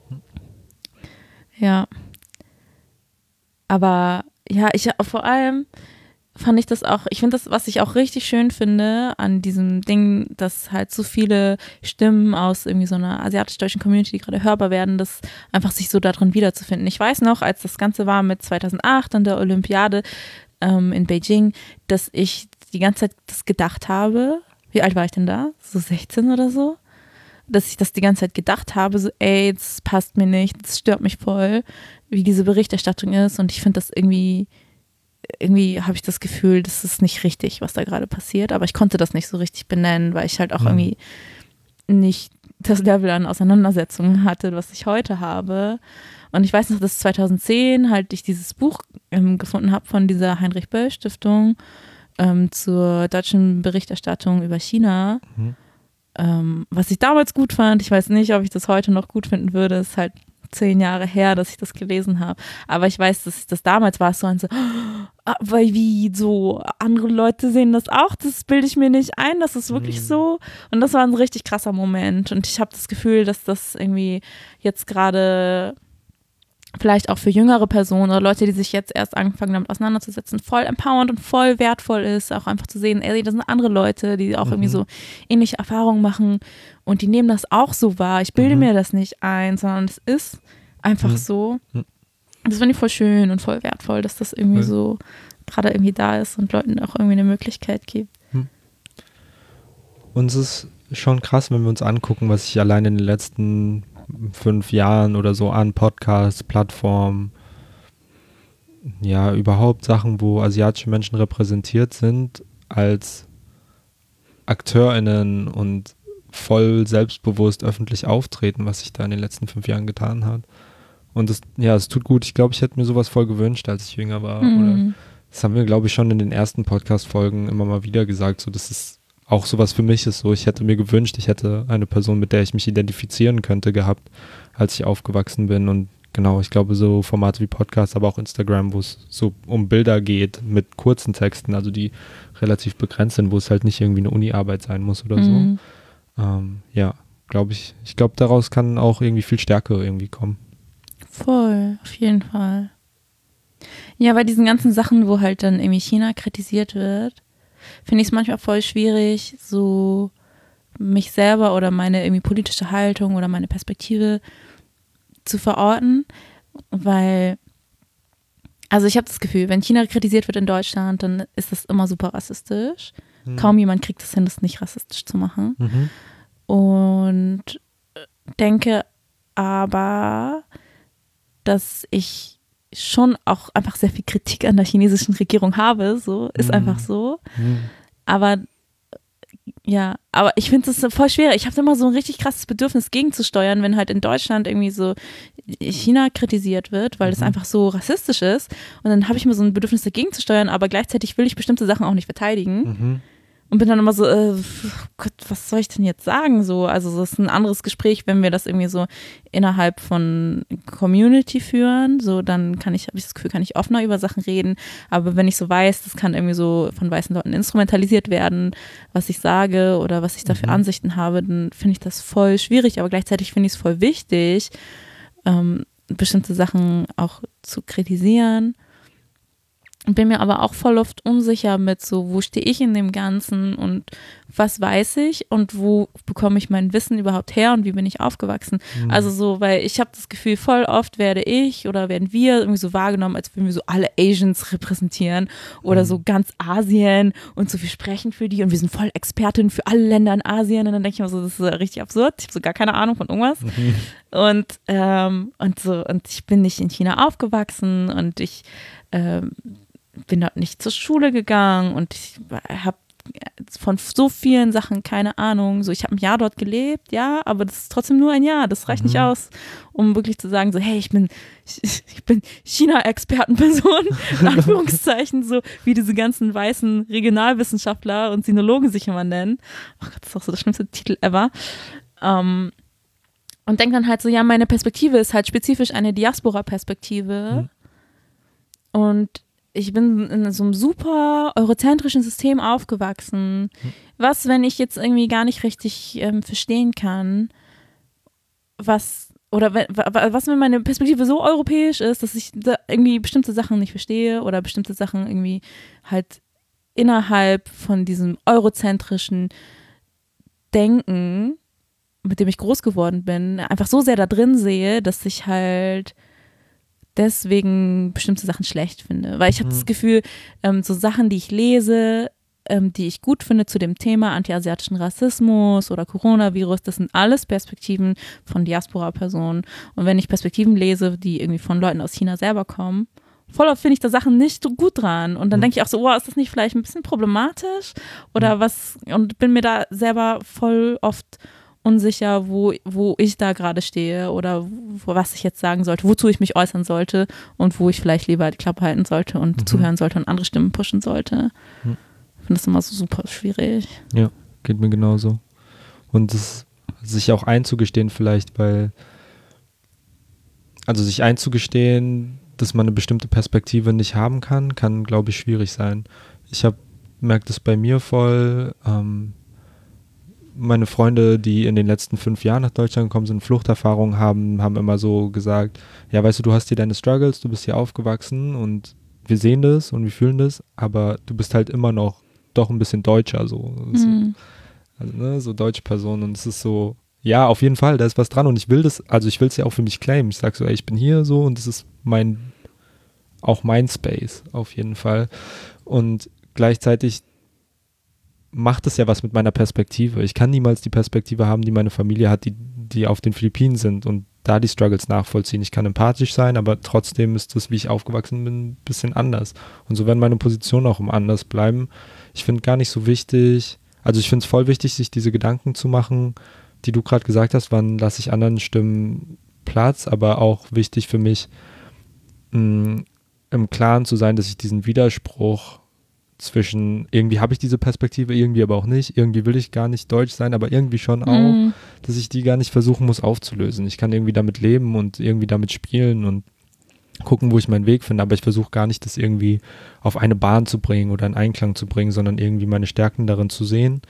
Speaker 1: Ja. Aber ja, ich vor allem fand ich das auch, ich finde das, was ich auch richtig schön finde an diesem Ding, dass halt so viele Stimmen aus irgendwie so einer asiatisch-deutschen Community, gerade hörbar werden, das einfach sich so darin wiederzufinden. Ich weiß noch, als das Ganze war mit 2008 an der Olympiade ähm, in Beijing, dass ich die ganze Zeit das gedacht habe, wie alt war ich denn da? So 16 oder so? Dass ich das die ganze Zeit gedacht habe, so ey, das passt mir nicht, das stört mich voll, wie diese Berichterstattung ist und ich finde das irgendwie irgendwie habe ich das Gefühl, das ist nicht richtig, was da gerade passiert. Aber ich konnte das nicht so richtig benennen, weil ich halt auch
Speaker 2: Mhm.
Speaker 1: irgendwie nicht das Level an Auseinandersetzungen hatte, was ich heute habe. Und ich weiß noch, dass 2010 halt ich dieses Buch ähm, gefunden habe von dieser Heinrich Böll Stiftung ähm, zur deutschen Berichterstattung über China.
Speaker 2: Mhm.
Speaker 1: Ähm, was ich damals gut fand, ich weiß nicht, ob ich das heute noch gut finden würde, ist halt zehn Jahre her, dass ich das gelesen habe. Aber ich weiß, dass ich das damals war, so ein so, ah, weil wie so, andere Leute sehen das auch, das bilde ich mir nicht ein, das ist wirklich
Speaker 2: Mhm.
Speaker 1: so. Und das war ein richtig krasser Moment. Und ich habe das Gefühl, dass das irgendwie jetzt gerade vielleicht auch für jüngere Personen oder Leute, die sich jetzt erst anfangen, damit auseinanderzusetzen, voll empowernd und voll wertvoll ist, auch einfach zu sehen, ey, das sind andere Leute, die auch irgendwie
Speaker 2: Mhm.
Speaker 1: so ähnliche Erfahrungen machen und die nehmen das auch so wahr. Ich bilde
Speaker 2: Mhm.
Speaker 1: mir das nicht ein, sondern es ist einfach
Speaker 2: Mhm.
Speaker 1: so.
Speaker 2: Mhm.
Speaker 1: Das finde ich voll schön und voll wertvoll, dass das irgendwie so gerade irgendwie da ist und Leuten auch irgendwie eine Möglichkeit gibt.
Speaker 2: Und es ist schon krass, wenn wir uns angucken, was sich allein in den letzten fünf Jahren oder so an Podcasts, Plattformen, ja, überhaupt Sachen, wo asiatische Menschen repräsentiert sind, als AkteurInnen und voll selbstbewusst öffentlich auftreten, was sich da in den letzten fünf Jahren getan hat. Und es, ja, es tut gut. Ich glaube, ich hätte mir sowas voll gewünscht, als ich jünger war.
Speaker 1: Mhm.
Speaker 2: das haben wir, glaube ich, schon in den ersten Podcast-Folgen immer mal wieder gesagt. So, das ist auch sowas für mich ist so. Ich hätte mir gewünscht, ich hätte eine Person, mit der ich mich identifizieren könnte, gehabt, als ich aufgewachsen bin. Und genau, ich glaube, so Formate wie Podcast, aber auch Instagram, wo es so um Bilder geht mit kurzen Texten, also die relativ begrenzt sind, wo es halt nicht irgendwie eine Uni-Arbeit sein muss oder so.
Speaker 1: Mhm.
Speaker 2: Ähm, ja, glaube ich. Ich glaube, daraus kann auch irgendwie viel Stärke irgendwie kommen.
Speaker 1: Voll, auf jeden Fall. Ja, bei diesen ganzen Sachen, wo halt dann irgendwie China kritisiert wird, finde ich es manchmal voll schwierig, so mich selber oder meine irgendwie politische Haltung oder meine Perspektive zu verorten, weil, also ich habe das Gefühl, wenn China kritisiert wird in Deutschland, dann ist das immer super rassistisch. Kaum jemand kriegt es hin, das nicht rassistisch zu machen.
Speaker 2: Mhm.
Speaker 1: Und denke aber, dass ich schon auch einfach sehr viel Kritik an der chinesischen Regierung habe. So, ist
Speaker 2: Mhm.
Speaker 1: einfach so.
Speaker 2: Mhm.
Speaker 1: Aber ja, aber ich finde es voll schwer. Ich habe immer so ein richtig krasses Bedürfnis gegenzusteuern, wenn halt in Deutschland irgendwie so China kritisiert wird, weil das
Speaker 2: Mhm.
Speaker 1: einfach so rassistisch ist. Und dann habe ich mir so ein Bedürfnis dagegen zu steuern, aber gleichzeitig will ich bestimmte Sachen auch nicht verteidigen. Und bin dann immer so, äh, Gott, was soll ich denn jetzt sagen? So, also das ist ein anderes Gespräch, wenn wir das irgendwie so innerhalb von Community führen. So, dann kann ich, habe ich das Gefühl, kann ich offener über Sachen reden. Aber wenn ich so weiß, das kann irgendwie so von weißen Leuten instrumentalisiert werden, was ich sage oder was ich da für mhm. Ansichten habe, dann finde ich das voll schwierig. Aber gleichzeitig finde ich es voll wichtig, ähm, bestimmte Sachen auch zu kritisieren bin mir aber auch voll oft unsicher mit so, wo stehe ich in dem Ganzen und was weiß ich und wo bekomme ich mein Wissen überhaupt her und wie bin ich aufgewachsen. Mhm. Also so, weil ich habe das Gefühl, voll oft werde ich oder werden wir irgendwie so wahrgenommen, als würden wir so alle Asians repräsentieren oder mhm. so ganz Asien und so wir sprechen für die und wir sind voll Expertin für alle Länder in Asien und dann denke ich mir so, das ist richtig absurd. Ich habe so gar keine Ahnung von irgendwas. Mhm. Und, ähm, und so, und ich bin nicht in China aufgewachsen und ich ähm, bin dort nicht zur Schule gegangen und ich habe von so vielen Sachen keine Ahnung. So, ich habe ein Jahr dort gelebt, ja, aber das ist trotzdem nur ein Jahr. Das reicht mhm. nicht aus, um wirklich zu sagen, so, hey, ich bin, ich, ich bin China-Expertenperson, in Anführungszeichen, so wie diese ganzen weißen Regionalwissenschaftler und Sinologen sich immer nennen. Oh Gott, das ist auch so der schlimmste Titel ever. Ähm, und denke dann halt so, ja, meine Perspektive ist halt spezifisch eine Diaspora-Perspektive. Mhm. Und ich bin in so einem super eurozentrischen System aufgewachsen. Was, wenn ich jetzt irgendwie gar nicht richtig ähm, verstehen kann, was oder was, wenn meine Perspektive so europäisch ist, dass ich da irgendwie bestimmte Sachen nicht verstehe oder bestimmte Sachen irgendwie halt innerhalb von diesem eurozentrischen Denken, mit dem ich groß geworden bin, einfach so sehr da drin sehe, dass ich halt deswegen bestimmte Sachen schlecht finde. Weil ich habe mhm. das Gefühl, ähm, so Sachen, die ich lese, ähm, die ich gut finde zu dem Thema antiasiatischen Rassismus oder Coronavirus, das sind alles Perspektiven von Diaspora-Personen. Und wenn ich Perspektiven lese, die irgendwie von Leuten aus China selber kommen, voll oft finde ich da Sachen nicht so gut dran. Und dann mhm. denke ich auch so, oh, ist das nicht vielleicht ein bisschen problematisch? Oder was? Und bin mir da selber voll oft unsicher, wo, wo ich da gerade stehe oder wo, was ich jetzt sagen sollte, wozu ich mich äußern sollte und wo ich vielleicht lieber die Klappe halten sollte und mhm. zuhören sollte und andere Stimmen pushen sollte. Mhm. Ich finde das immer so super schwierig.
Speaker 2: Ja, geht mir genauso. Und es, sich auch einzugestehen vielleicht, weil, also sich einzugestehen, dass man eine bestimmte Perspektive nicht haben kann, kann, glaube ich, schwierig sein. Ich habe merke das bei mir voll. Ähm, meine Freunde, die in den letzten fünf Jahren nach Deutschland gekommen sind, Fluchterfahrungen haben, haben immer so gesagt, ja, weißt du, du hast hier deine Struggles, du bist hier aufgewachsen und wir sehen das und wir fühlen das, aber du bist halt immer noch doch ein bisschen Deutscher, so. Mhm. Also, ne, so deutsche Person und es ist so, ja, auf jeden Fall, da ist was dran und ich will das, also ich will es ja auch für mich claimen. Ich sag so, ey, ich bin hier so und das ist mein, auch mein Space, auf jeden Fall. Und gleichzeitig macht es ja was mit meiner Perspektive. Ich kann niemals die Perspektive haben, die meine Familie hat, die, die auf den Philippinen sind und da die Struggles nachvollziehen. Ich kann empathisch sein, aber trotzdem ist das, wie ich aufgewachsen bin, ein bisschen anders. Und so werden meine Positionen auch um anders bleiben. Ich finde gar nicht so wichtig, also ich finde es voll wichtig, sich diese Gedanken zu machen, die du gerade gesagt hast, wann lasse ich anderen Stimmen Platz, aber auch wichtig für mich, mh, im Klaren zu sein, dass ich diesen Widerspruch zwischen irgendwie habe ich diese Perspektive, irgendwie aber auch nicht, irgendwie will ich gar nicht deutsch sein, aber irgendwie schon auch, mm. dass ich die gar nicht versuchen muss aufzulösen. Ich kann irgendwie damit leben und irgendwie damit spielen und gucken, wo ich meinen Weg finde, aber ich versuche gar nicht, das irgendwie auf eine Bahn zu bringen oder in Einklang zu bringen, sondern irgendwie meine Stärken darin zu sehen,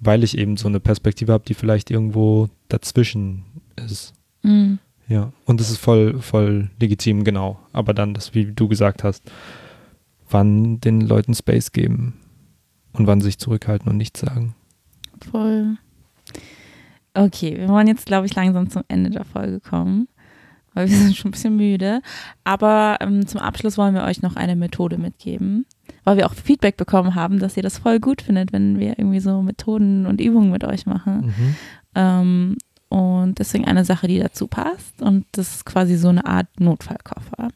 Speaker 2: weil ich eben so eine Perspektive habe, die vielleicht irgendwo dazwischen ist. Mm. Ja, und das ist voll, voll legitim, genau. Aber dann, das, wie du gesagt hast, wann den Leuten Space geben und wann sich zurückhalten und nichts sagen.
Speaker 1: Voll. Okay, wir wollen jetzt, glaube ich, langsam zum Ende der Folge kommen, weil wir sind schon ein bisschen müde. Aber ähm, zum Abschluss wollen wir euch noch eine Methode mitgeben, weil wir auch Feedback bekommen haben, dass ihr das voll gut findet, wenn wir irgendwie so Methoden und Übungen mit euch machen. Mhm. Ähm, und deswegen eine Sache, die dazu passt. Und das ist quasi so eine Art Notfallkoffer.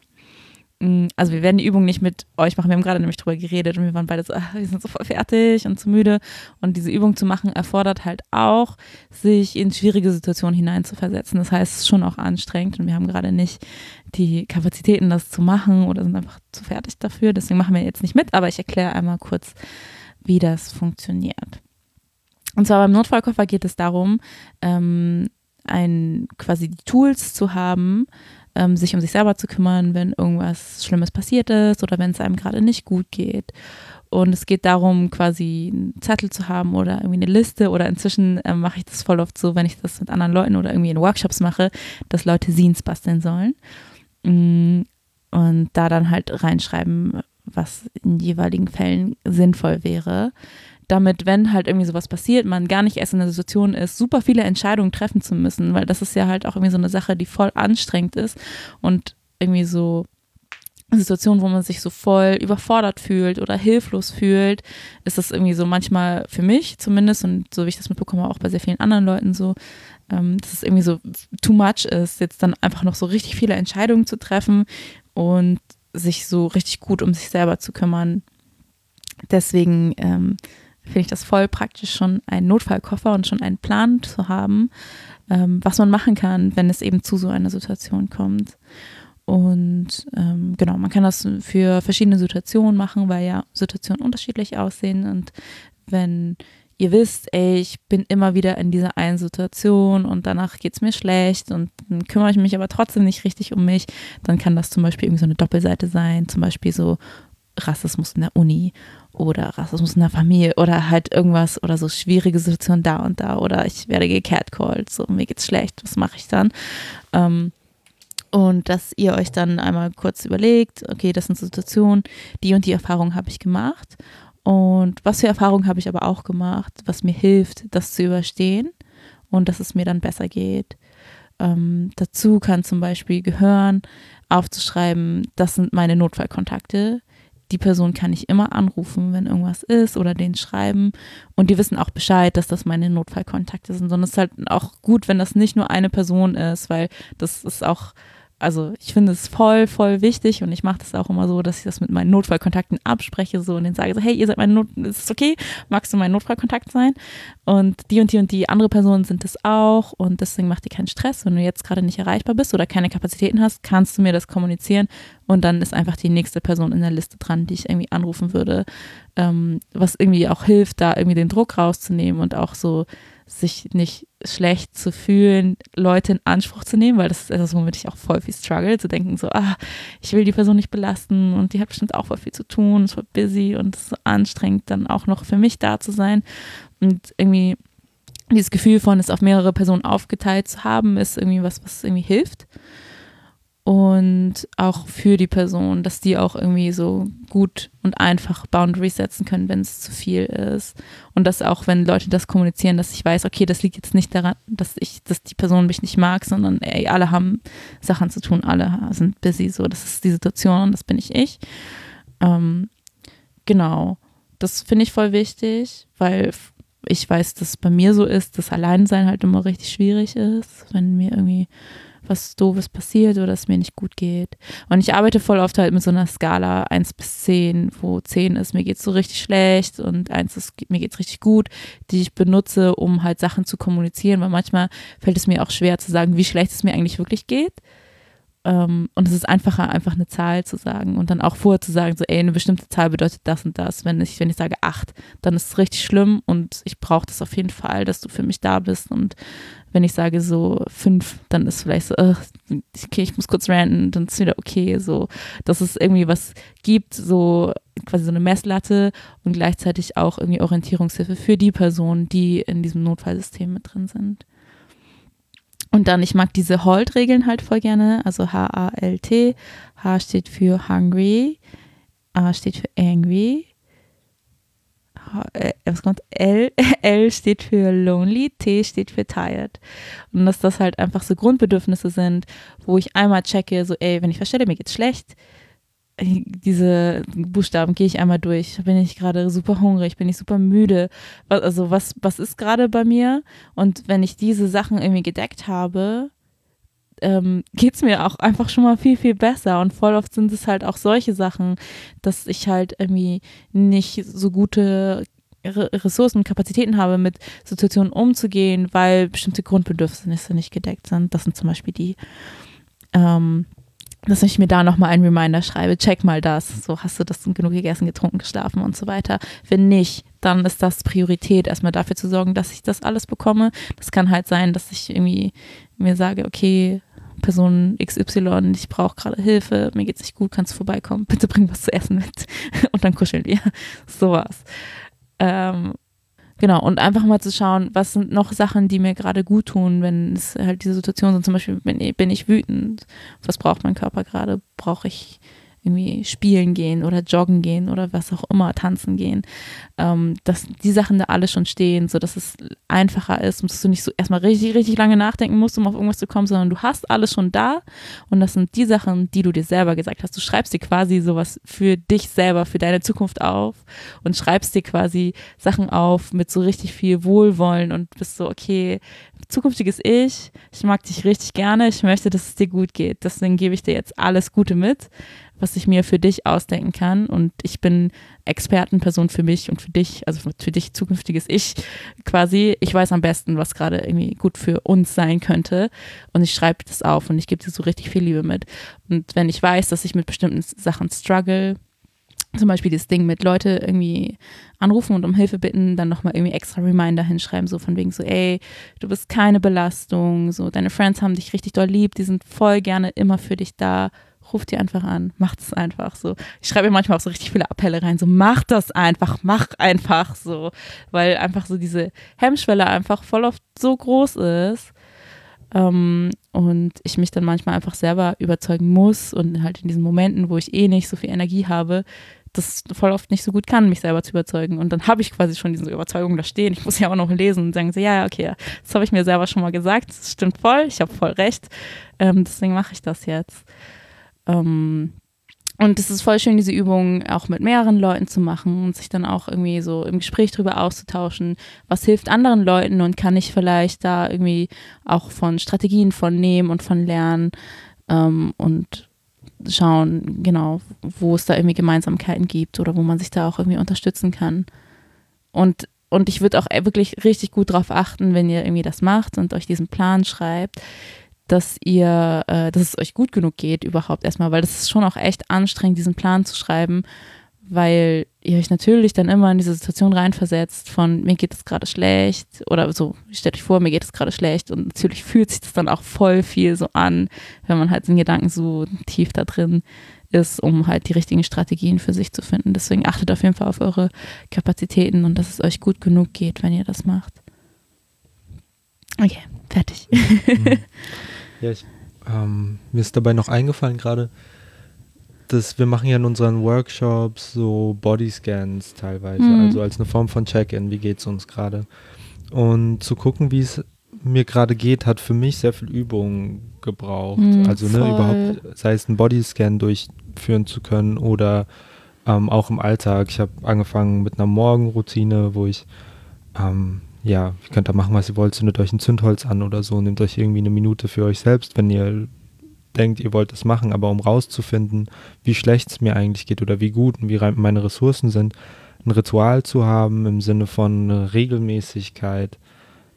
Speaker 1: Mm, also wir werden die Übung nicht mit euch machen. Wir haben gerade nämlich drüber geredet und wir waren beide so, ach, wir sind so voll fertig und zu müde. Und diese Übung zu machen erfordert halt auch, sich in schwierige Situationen hineinzuversetzen. Das heißt, es ist schon auch anstrengend und wir haben gerade nicht die Kapazitäten, das zu machen oder sind einfach zu fertig dafür. Deswegen machen wir jetzt nicht mit, aber ich erkläre einmal kurz, wie das funktioniert. Und zwar beim Notfallkoffer geht es darum, ähm, ein, quasi die Tools zu haben, ähm, sich um sich selber zu kümmern, wenn irgendwas Schlimmes passiert ist oder wenn es einem gerade nicht gut geht. Und es geht darum, quasi einen Zettel zu haben oder irgendwie eine Liste. Oder inzwischen äh, mache ich das voll oft so, wenn ich das mit anderen Leuten oder irgendwie in Workshops mache, dass Leute Scenes basteln sollen. Mm, und da dann halt reinschreiben, was in jeweiligen Fällen sinnvoll wäre damit, wenn halt irgendwie sowas passiert, man gar nicht erst in der Situation ist, super viele Entscheidungen treffen zu müssen, weil das ist ja halt auch irgendwie so eine Sache, die voll anstrengend ist und irgendwie so Situation, wo man sich so voll überfordert fühlt oder hilflos fühlt, ist das irgendwie so manchmal für mich zumindest und so wie ich das mitbekomme, auch bei sehr vielen anderen Leuten so, ähm, dass es irgendwie so too much ist, jetzt dann einfach noch so richtig viele Entscheidungen zu treffen und sich so richtig gut um sich selber zu kümmern. Deswegen ähm, finde ich das voll praktisch, schon einen Notfallkoffer und schon einen Plan zu haben, ähm, was man machen kann, wenn es eben zu so einer Situation kommt. Und ähm, genau, man kann das für verschiedene Situationen machen, weil ja Situationen unterschiedlich aussehen. Und wenn ihr wisst, ey, ich bin immer wieder in dieser einen Situation und danach geht es mir schlecht und dann kümmere ich mich aber trotzdem nicht richtig um mich, dann kann das zum Beispiel irgendwie so eine Doppelseite sein, zum Beispiel so Rassismus in der Uni oder Rassismus in der Familie oder halt irgendwas oder so schwierige Situationen da und da oder ich werde gecatcalled, so mir geht's schlecht, was mache ich dann? Ähm, und dass ihr euch dann einmal kurz überlegt, okay, das sind Situationen, die und die Erfahrung habe ich gemacht und was für Erfahrungen habe ich aber auch gemacht, was mir hilft, das zu überstehen und dass es mir dann besser geht. Ähm, dazu kann zum Beispiel gehören, aufzuschreiben, das sind meine Notfallkontakte, die Person kann ich immer anrufen, wenn irgendwas ist oder denen schreiben. Und die wissen auch Bescheid, dass das meine Notfallkontakte sind. Und es ist halt auch gut, wenn das nicht nur eine Person ist, weil das ist auch also ich finde es voll, voll wichtig und ich mache das auch immer so, dass ich das mit meinen Notfallkontakten abspreche so und denen sage so, hey, ihr seid mein Not, ist es okay? Magst du mein Notfallkontakt sein? Und die und die und die andere Personen sind es auch und deswegen mach dir keinen Stress. Wenn du jetzt gerade nicht erreichbar bist oder keine Kapazitäten hast, kannst du mir das kommunizieren und dann ist einfach die nächste Person in der Liste dran, die ich irgendwie anrufen würde, ähm, was irgendwie auch hilft, da irgendwie den Druck rauszunehmen und auch so sich nicht schlecht zu fühlen, Leute in Anspruch zu nehmen, weil das ist etwas, womit ich auch voll viel struggle, zu denken so, ah, ich will die Person nicht belasten und die hat bestimmt auch voll viel zu tun, ist voll busy und es ist so anstrengend, dann auch noch für mich da zu sein. Und irgendwie dieses Gefühl von es auf mehrere Personen aufgeteilt zu haben, ist irgendwie was, was irgendwie hilft und auch für die Person, dass die auch irgendwie so gut und einfach Boundaries setzen können, wenn es zu viel ist. Und dass auch, wenn Leute das kommunizieren, dass ich weiß, okay, das liegt jetzt nicht daran, dass ich, dass die Person mich nicht mag, sondern ey, alle haben Sachen zu tun, alle sind busy, so, das ist die Situation und das bin ich ich. Ähm, genau. Das finde ich voll wichtig, weil ich weiß, dass es bei mir so ist, dass Alleinsein halt immer richtig schwierig ist, wenn mir irgendwie was Doofes passiert oder es mir nicht gut geht. Und ich arbeite voll oft halt mit so einer Skala 1 bis 10, wo 10 ist, mir geht es so richtig schlecht und 1 ist, mir geht es richtig gut, die ich benutze, um halt Sachen zu kommunizieren, weil manchmal fällt es mir auch schwer zu sagen, wie schlecht es mir eigentlich wirklich geht. Um, und es ist einfacher, einfach eine Zahl zu sagen und dann auch vorher zu sagen, so, ey, eine bestimmte Zahl bedeutet das und das. Wenn ich, wenn ich sage acht, dann ist es richtig schlimm und ich brauche das auf jeden Fall, dass du für mich da bist und wenn ich sage so fünf, dann ist vielleicht so, uh, okay, ich muss kurz ranten, dann ist wieder okay, so, dass es irgendwie was gibt, so quasi so eine Messlatte und gleichzeitig auch irgendwie Orientierungshilfe für die Personen, die in diesem Notfallsystem mit drin sind. Und dann, ich mag diese HALT-Regeln halt voll gerne, also H-A-L-T. H steht für hungry, A steht für angry, äh, was kommt? L, L steht für lonely, T steht für tired. Und dass das halt einfach so Grundbedürfnisse sind, wo ich einmal checke, so, ey, wenn ich feststelle, mir geht's schlecht, diese Buchstaben gehe ich einmal durch. Bin ich gerade super hungrig, bin ich super müde. Also was, was ist gerade bei mir? Und wenn ich diese Sachen irgendwie gedeckt habe, ähm, geht es mir auch einfach schon mal viel, viel besser. Und voll oft sind es halt auch solche Sachen, dass ich halt irgendwie nicht so gute Ressourcen, Kapazitäten habe, mit Situationen umzugehen, weil bestimmte Grundbedürfnisse nicht gedeckt sind. Das sind zum Beispiel die. Ähm, dass ich mir da nochmal einen Reminder schreibe, check mal das, so hast du das genug gegessen, getrunken, geschlafen und so weiter. Wenn nicht, dann ist das Priorität, erstmal dafür zu sorgen, dass ich das alles bekomme. Das kann halt sein, dass ich irgendwie mir sage, okay, Person XY, ich brauche gerade Hilfe, mir geht's nicht gut, kannst du vorbeikommen, bitte bring was zu essen mit und dann kuscheln wir. Sowas. Ähm, Genau, und einfach mal zu schauen, was sind noch Sachen, die mir gerade gut tun, wenn es halt diese Situation sind. Zum Beispiel bin ich, bin ich wütend. Was braucht mein Körper gerade? Brauche ich irgendwie spielen gehen oder joggen gehen oder was auch immer, tanzen gehen, ähm, dass die Sachen da alle schon stehen, sodass es einfacher ist und dass du nicht so erstmal richtig, richtig lange nachdenken musst, um auf irgendwas zu kommen, sondern du hast alles schon da und das sind die Sachen, die du dir selber gesagt hast. Du schreibst dir quasi sowas für dich selber, für deine Zukunft auf und schreibst dir quasi Sachen auf mit so richtig viel Wohlwollen und bist so, okay, zukünftiges Ich, ich mag dich richtig gerne, ich möchte, dass es dir gut geht. Deswegen gebe ich dir jetzt alles Gute mit was ich mir für dich ausdenken kann. Und ich bin Expertenperson für mich und für dich, also für dich zukünftiges Ich quasi. Ich weiß am besten, was gerade irgendwie gut für uns sein könnte. Und ich schreibe das auf und ich gebe dir so richtig viel Liebe mit. Und wenn ich weiß, dass ich mit bestimmten Sachen struggle, zum Beispiel das Ding mit Leute irgendwie anrufen und um Hilfe bitten, dann nochmal irgendwie extra Reminder hinschreiben, so von wegen so, ey, du bist keine Belastung, so deine Friends haben dich richtig doll lieb, die sind voll gerne immer für dich da ruf die einfach an, macht es einfach so. Ich schreibe mir manchmal auch so richtig viele Appelle rein, so mach das einfach, mach einfach so, weil einfach so diese Hemmschwelle einfach voll oft so groß ist ähm, und ich mich dann manchmal einfach selber überzeugen muss und halt in diesen Momenten, wo ich eh nicht so viel Energie habe, das voll oft nicht so gut kann, mich selber zu überzeugen. Und dann habe ich quasi schon diese Überzeugung da stehen. Ich muss ja auch noch lesen und sagen so, ja, okay, das habe ich mir selber schon mal gesagt, das stimmt voll, ich habe voll recht. Ähm, deswegen mache ich das jetzt. Ähm, und es ist voll schön, diese Übung auch mit mehreren Leuten zu machen und sich dann auch irgendwie so im Gespräch darüber auszutauschen, was hilft anderen Leuten und kann ich vielleicht da irgendwie auch von Strategien von nehmen und von lernen ähm, und schauen, genau, wo es da irgendwie Gemeinsamkeiten gibt oder wo man sich da auch irgendwie unterstützen kann. Und, und ich würde auch wirklich richtig gut darauf achten, wenn ihr irgendwie das macht und euch diesen Plan schreibt, dass ihr, äh, dass es euch gut genug geht überhaupt erstmal, weil das ist schon auch echt anstrengend, diesen Plan zu schreiben, weil ihr euch natürlich dann immer in diese Situation reinversetzt von mir geht es gerade schlecht oder so, stellt euch vor, mir geht es gerade schlecht und natürlich fühlt sich das dann auch voll viel so an, wenn man halt den Gedanken so tief da drin ist, um halt die richtigen Strategien für sich zu finden. Deswegen achtet auf jeden Fall auf eure Kapazitäten und dass es euch gut genug geht, wenn ihr das macht. Okay, fertig.
Speaker 2: Ja, ich, ähm, mir ist dabei noch eingefallen gerade, dass wir machen ja in unseren Workshops so Bodyscans teilweise, mhm. also als eine Form von Check-in, wie geht es uns gerade. Und zu gucken, wie es mir gerade geht, hat für mich sehr viel Übung gebraucht. Mhm, also ne, überhaupt, sei es einen Bodyscan durchführen zu können oder ähm, auch im Alltag. Ich habe angefangen mit einer Morgenroutine, wo ich ähm, ja, ihr könnt da machen, was ihr wollt, zündet euch ein Zündholz an oder so, nehmt euch irgendwie eine Minute für euch selbst, wenn ihr denkt, ihr wollt das machen, aber um rauszufinden, wie schlecht es mir eigentlich geht oder wie gut und wie meine Ressourcen sind, ein Ritual zu haben im Sinne von Regelmäßigkeit,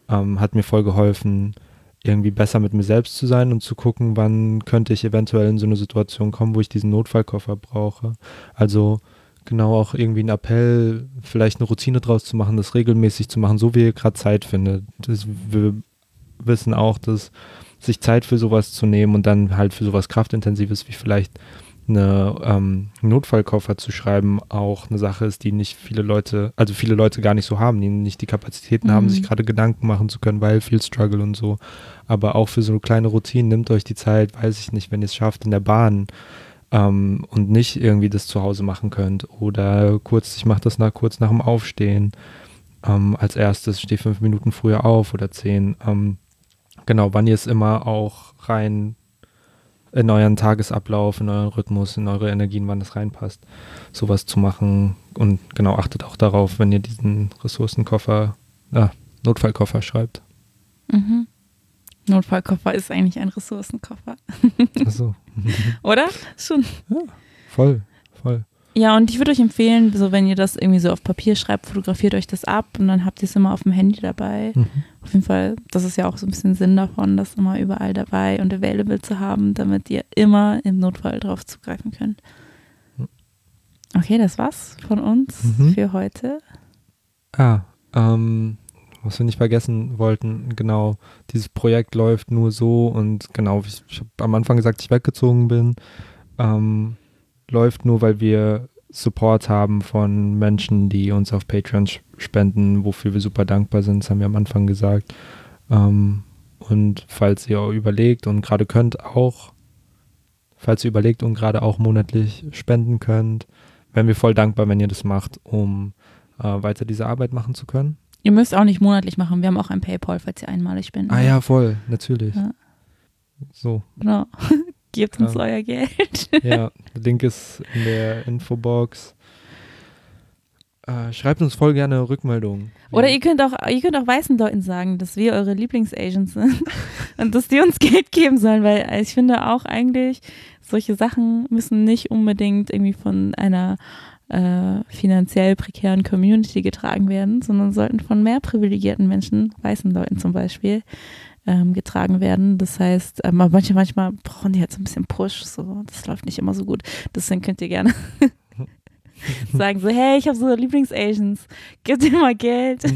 Speaker 2: ähm, hat mir voll geholfen, irgendwie besser mit mir selbst zu sein und zu gucken, wann könnte ich eventuell in so eine Situation kommen, wo ich diesen Notfallkoffer brauche. Also genau auch irgendwie ein Appell, vielleicht eine Routine draus zu machen, das regelmäßig zu machen, so wie ihr gerade Zeit findet. Das, wir wissen auch, dass sich Zeit für sowas zu nehmen und dann halt für sowas kraftintensives wie vielleicht eine ähm, Notfallkoffer zu schreiben auch eine Sache ist, die nicht viele Leute, also viele Leute gar nicht so haben, die nicht die Kapazitäten mhm. haben, sich gerade Gedanken machen zu können, weil viel Struggle und so. Aber auch für so eine kleine Routine nimmt euch die Zeit, weiß ich nicht, wenn ihr es schafft, in der Bahn ähm, und nicht irgendwie das zu Hause machen könnt. Oder kurz, ich mache das nach, kurz nach dem Aufstehen. Ähm, als erstes stehe fünf Minuten früher auf oder zehn. Ähm, genau, wann ihr es immer auch rein in euren Tagesablauf, in euren Rhythmus, in eure Energien, wann das reinpasst, sowas zu machen. Und genau, achtet auch darauf, wenn ihr diesen Ressourcenkoffer, äh, Notfallkoffer schreibt.
Speaker 1: Mhm. Notfallkoffer ist eigentlich ein Ressourcenkoffer.
Speaker 2: Ach so.
Speaker 1: Oder? Schon.
Speaker 2: Ja, voll, voll.
Speaker 1: Ja, und ich würde euch empfehlen, so wenn ihr das irgendwie so auf Papier schreibt, fotografiert euch das ab und dann habt ihr es immer auf dem Handy dabei. Mhm. auf jeden Fall, das ist ja auch so ein bisschen Sinn davon, das immer überall dabei und available zu haben, damit ihr immer im Notfall drauf zugreifen könnt. Okay, das war's von uns
Speaker 2: Mhm.
Speaker 1: für heute.
Speaker 2: Ah, ähm, was wir nicht vergessen wollten, genau, dieses Projekt läuft nur so und genau, ich, ich habe am Anfang gesagt, ich weggezogen bin, ähm, läuft nur, weil wir Support haben von Menschen, die uns auf Patreon spenden, wofür wir super dankbar sind, das haben wir am Anfang gesagt. Ähm, und falls ihr überlegt und gerade könnt auch, falls ihr überlegt und gerade auch monatlich spenden könnt, wären wir voll dankbar, wenn ihr das macht, um äh, weiter diese Arbeit machen zu können.
Speaker 1: Ihr müsst auch nicht monatlich machen. Wir haben auch ein PayPal, falls ihr einmalig spenden.
Speaker 2: Ah
Speaker 1: wollt.
Speaker 2: ja, voll, natürlich.
Speaker 1: Ja.
Speaker 2: So,
Speaker 1: Genau. Gebt uns
Speaker 2: Ja.
Speaker 1: euer Geld.
Speaker 2: ja, der Link ist in der Infobox. Äh, schreibt uns voll gerne Rückmeldungen.
Speaker 1: Oder ihr könnt auch, ihr könnt auch weißen Leuten sagen, dass wir eure Lieblingsagents sind und dass die uns Geld geben sollen, weil ich finde auch eigentlich, solche Sachen müssen nicht unbedingt irgendwie von einer äh, finanziell prekären Community getragen werden, sondern sollten von mehr privilegierten Menschen, weißen Leuten zum Beispiel, ähm, getragen werden. Das heißt, ähm, manche, manchmal brauchen die halt so ein bisschen Push, so, das läuft nicht immer so gut. Deswegen könnt ihr gerne sagen so, hey, ich habe so Lieblingsagents, gib dir mal Geld.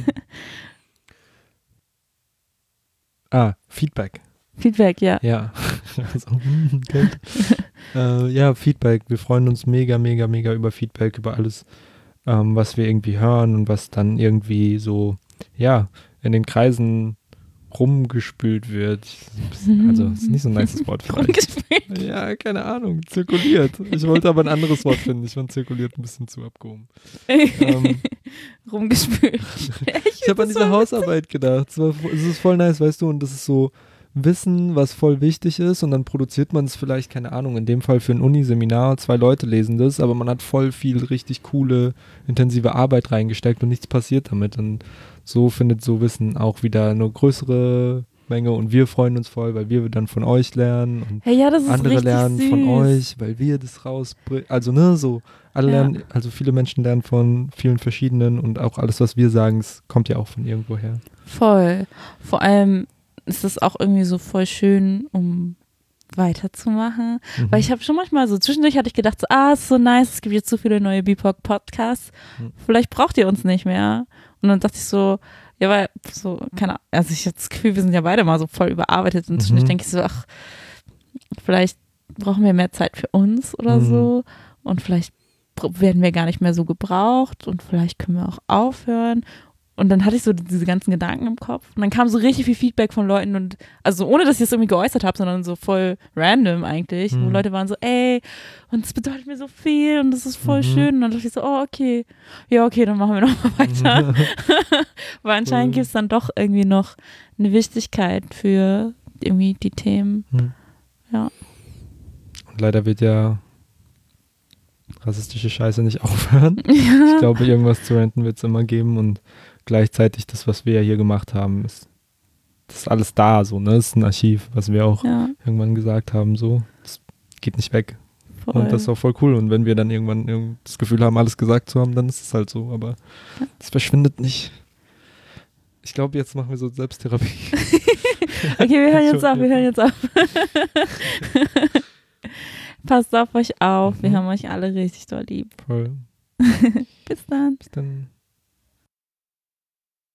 Speaker 2: Ah, Feedback.
Speaker 1: Feedback, ja.
Speaker 2: Ja. so, hm, Geld. äh, ja, Feedback. Wir freuen uns mega, mega, mega über Feedback, über alles, ähm, was wir irgendwie hören und was dann irgendwie so, ja, in den Kreisen rumgespült wird. Also, das ist nicht so ein nices Wort vielleicht.
Speaker 1: Rumgespielt.
Speaker 2: Ja, keine Ahnung, zirkuliert. Ich wollte aber ein anderes Wort finden. Ich fand zirkuliert ein bisschen zu abgehoben. Ähm,
Speaker 1: Rumgespült.
Speaker 2: ich habe an diese Hausarbeit gedacht. Es, war, es ist voll nice, weißt du, und das ist so Wissen, was voll wichtig ist, und dann produziert man es vielleicht, keine Ahnung, in dem Fall für ein Uniseminar, zwei Leute lesen das, aber man hat voll viel richtig coole, intensive Arbeit reingesteckt und nichts passiert damit. Und so findet so Wissen auch wieder eine größere Menge und wir freuen uns voll, weil wir dann von euch lernen und
Speaker 1: Hey, ja,
Speaker 2: andere lernen
Speaker 1: süß.
Speaker 2: von euch, weil wir das rausbringen. Also, ne, so, alle
Speaker 1: Ja.
Speaker 2: lernen, also viele Menschen lernen von vielen verschiedenen und auch alles, was wir sagen, kommt ja auch von irgendwo her.
Speaker 1: Voll. Vor allem ist es auch irgendwie so voll schön, um weiterzumachen.
Speaker 2: Mhm.
Speaker 1: Weil ich habe schon manchmal so, zwischendurch hatte ich gedacht, so, ah, ist so nice, es gibt jetzt so viele neue BIPOC-Podcasts.
Speaker 2: Mhm.
Speaker 1: Vielleicht braucht ihr uns nicht mehr. Und dann dachte ich so, ja, weil so, keine Ahnung, also ich habe das Gefühl, wir sind ja beide mal so voll überarbeitet. Und zwischendurch
Speaker 2: Mhm.
Speaker 1: denke ich so, ach, vielleicht brauchen wir mehr Zeit für uns oder
Speaker 2: Mhm.
Speaker 1: so. Und vielleicht werden wir gar nicht mehr so gebraucht und vielleicht können wir auch aufhören. Und dann hatte ich so diese ganzen Gedanken im Kopf. Und dann kam so richtig viel Feedback von Leuten und, also ohne, dass ich es irgendwie geäußert habe, sondern so voll random eigentlich, wo
Speaker 2: Mhm.
Speaker 1: Leute waren so, ey, und das bedeutet mir so viel und das ist voll
Speaker 2: Mhm.
Speaker 1: schön. Und dann dachte ich so, oh, okay. Ja, okay, dann machen wir nochmal weiter. Weil anscheinend gibt es dann doch irgendwie noch eine Wichtigkeit für irgendwie die Themen.
Speaker 2: Hm.
Speaker 1: Ja.
Speaker 2: Und leider wird ja rassistische Scheiße nicht aufhören.
Speaker 1: Ja.
Speaker 2: Ich glaube, irgendwas zu renten wird es immer geben und gleichzeitig das, was wir ja hier gemacht haben, ist, das ist alles da, so, ne? Das ist ein Archiv, was wir auch
Speaker 1: ja,
Speaker 2: irgendwann gesagt haben, so. Das geht nicht weg.
Speaker 1: voll.
Speaker 2: Und das ist auch voll cool. Und wenn wir dann irgendwann irgend- das Gefühl haben, alles gesagt zu haben, dann ist es halt so. Aber das verschwindet nicht. Ich glaube, jetzt machen wir so Selbsttherapie.
Speaker 1: Okay, wir hören jetzt auf, wir
Speaker 2: ja.
Speaker 1: hören jetzt auf. Passt auf euch auf, wir
Speaker 2: Mhm.
Speaker 1: haben euch alle richtig doll lieb.
Speaker 2: Voll.
Speaker 1: Bis dann.
Speaker 2: Bis dann.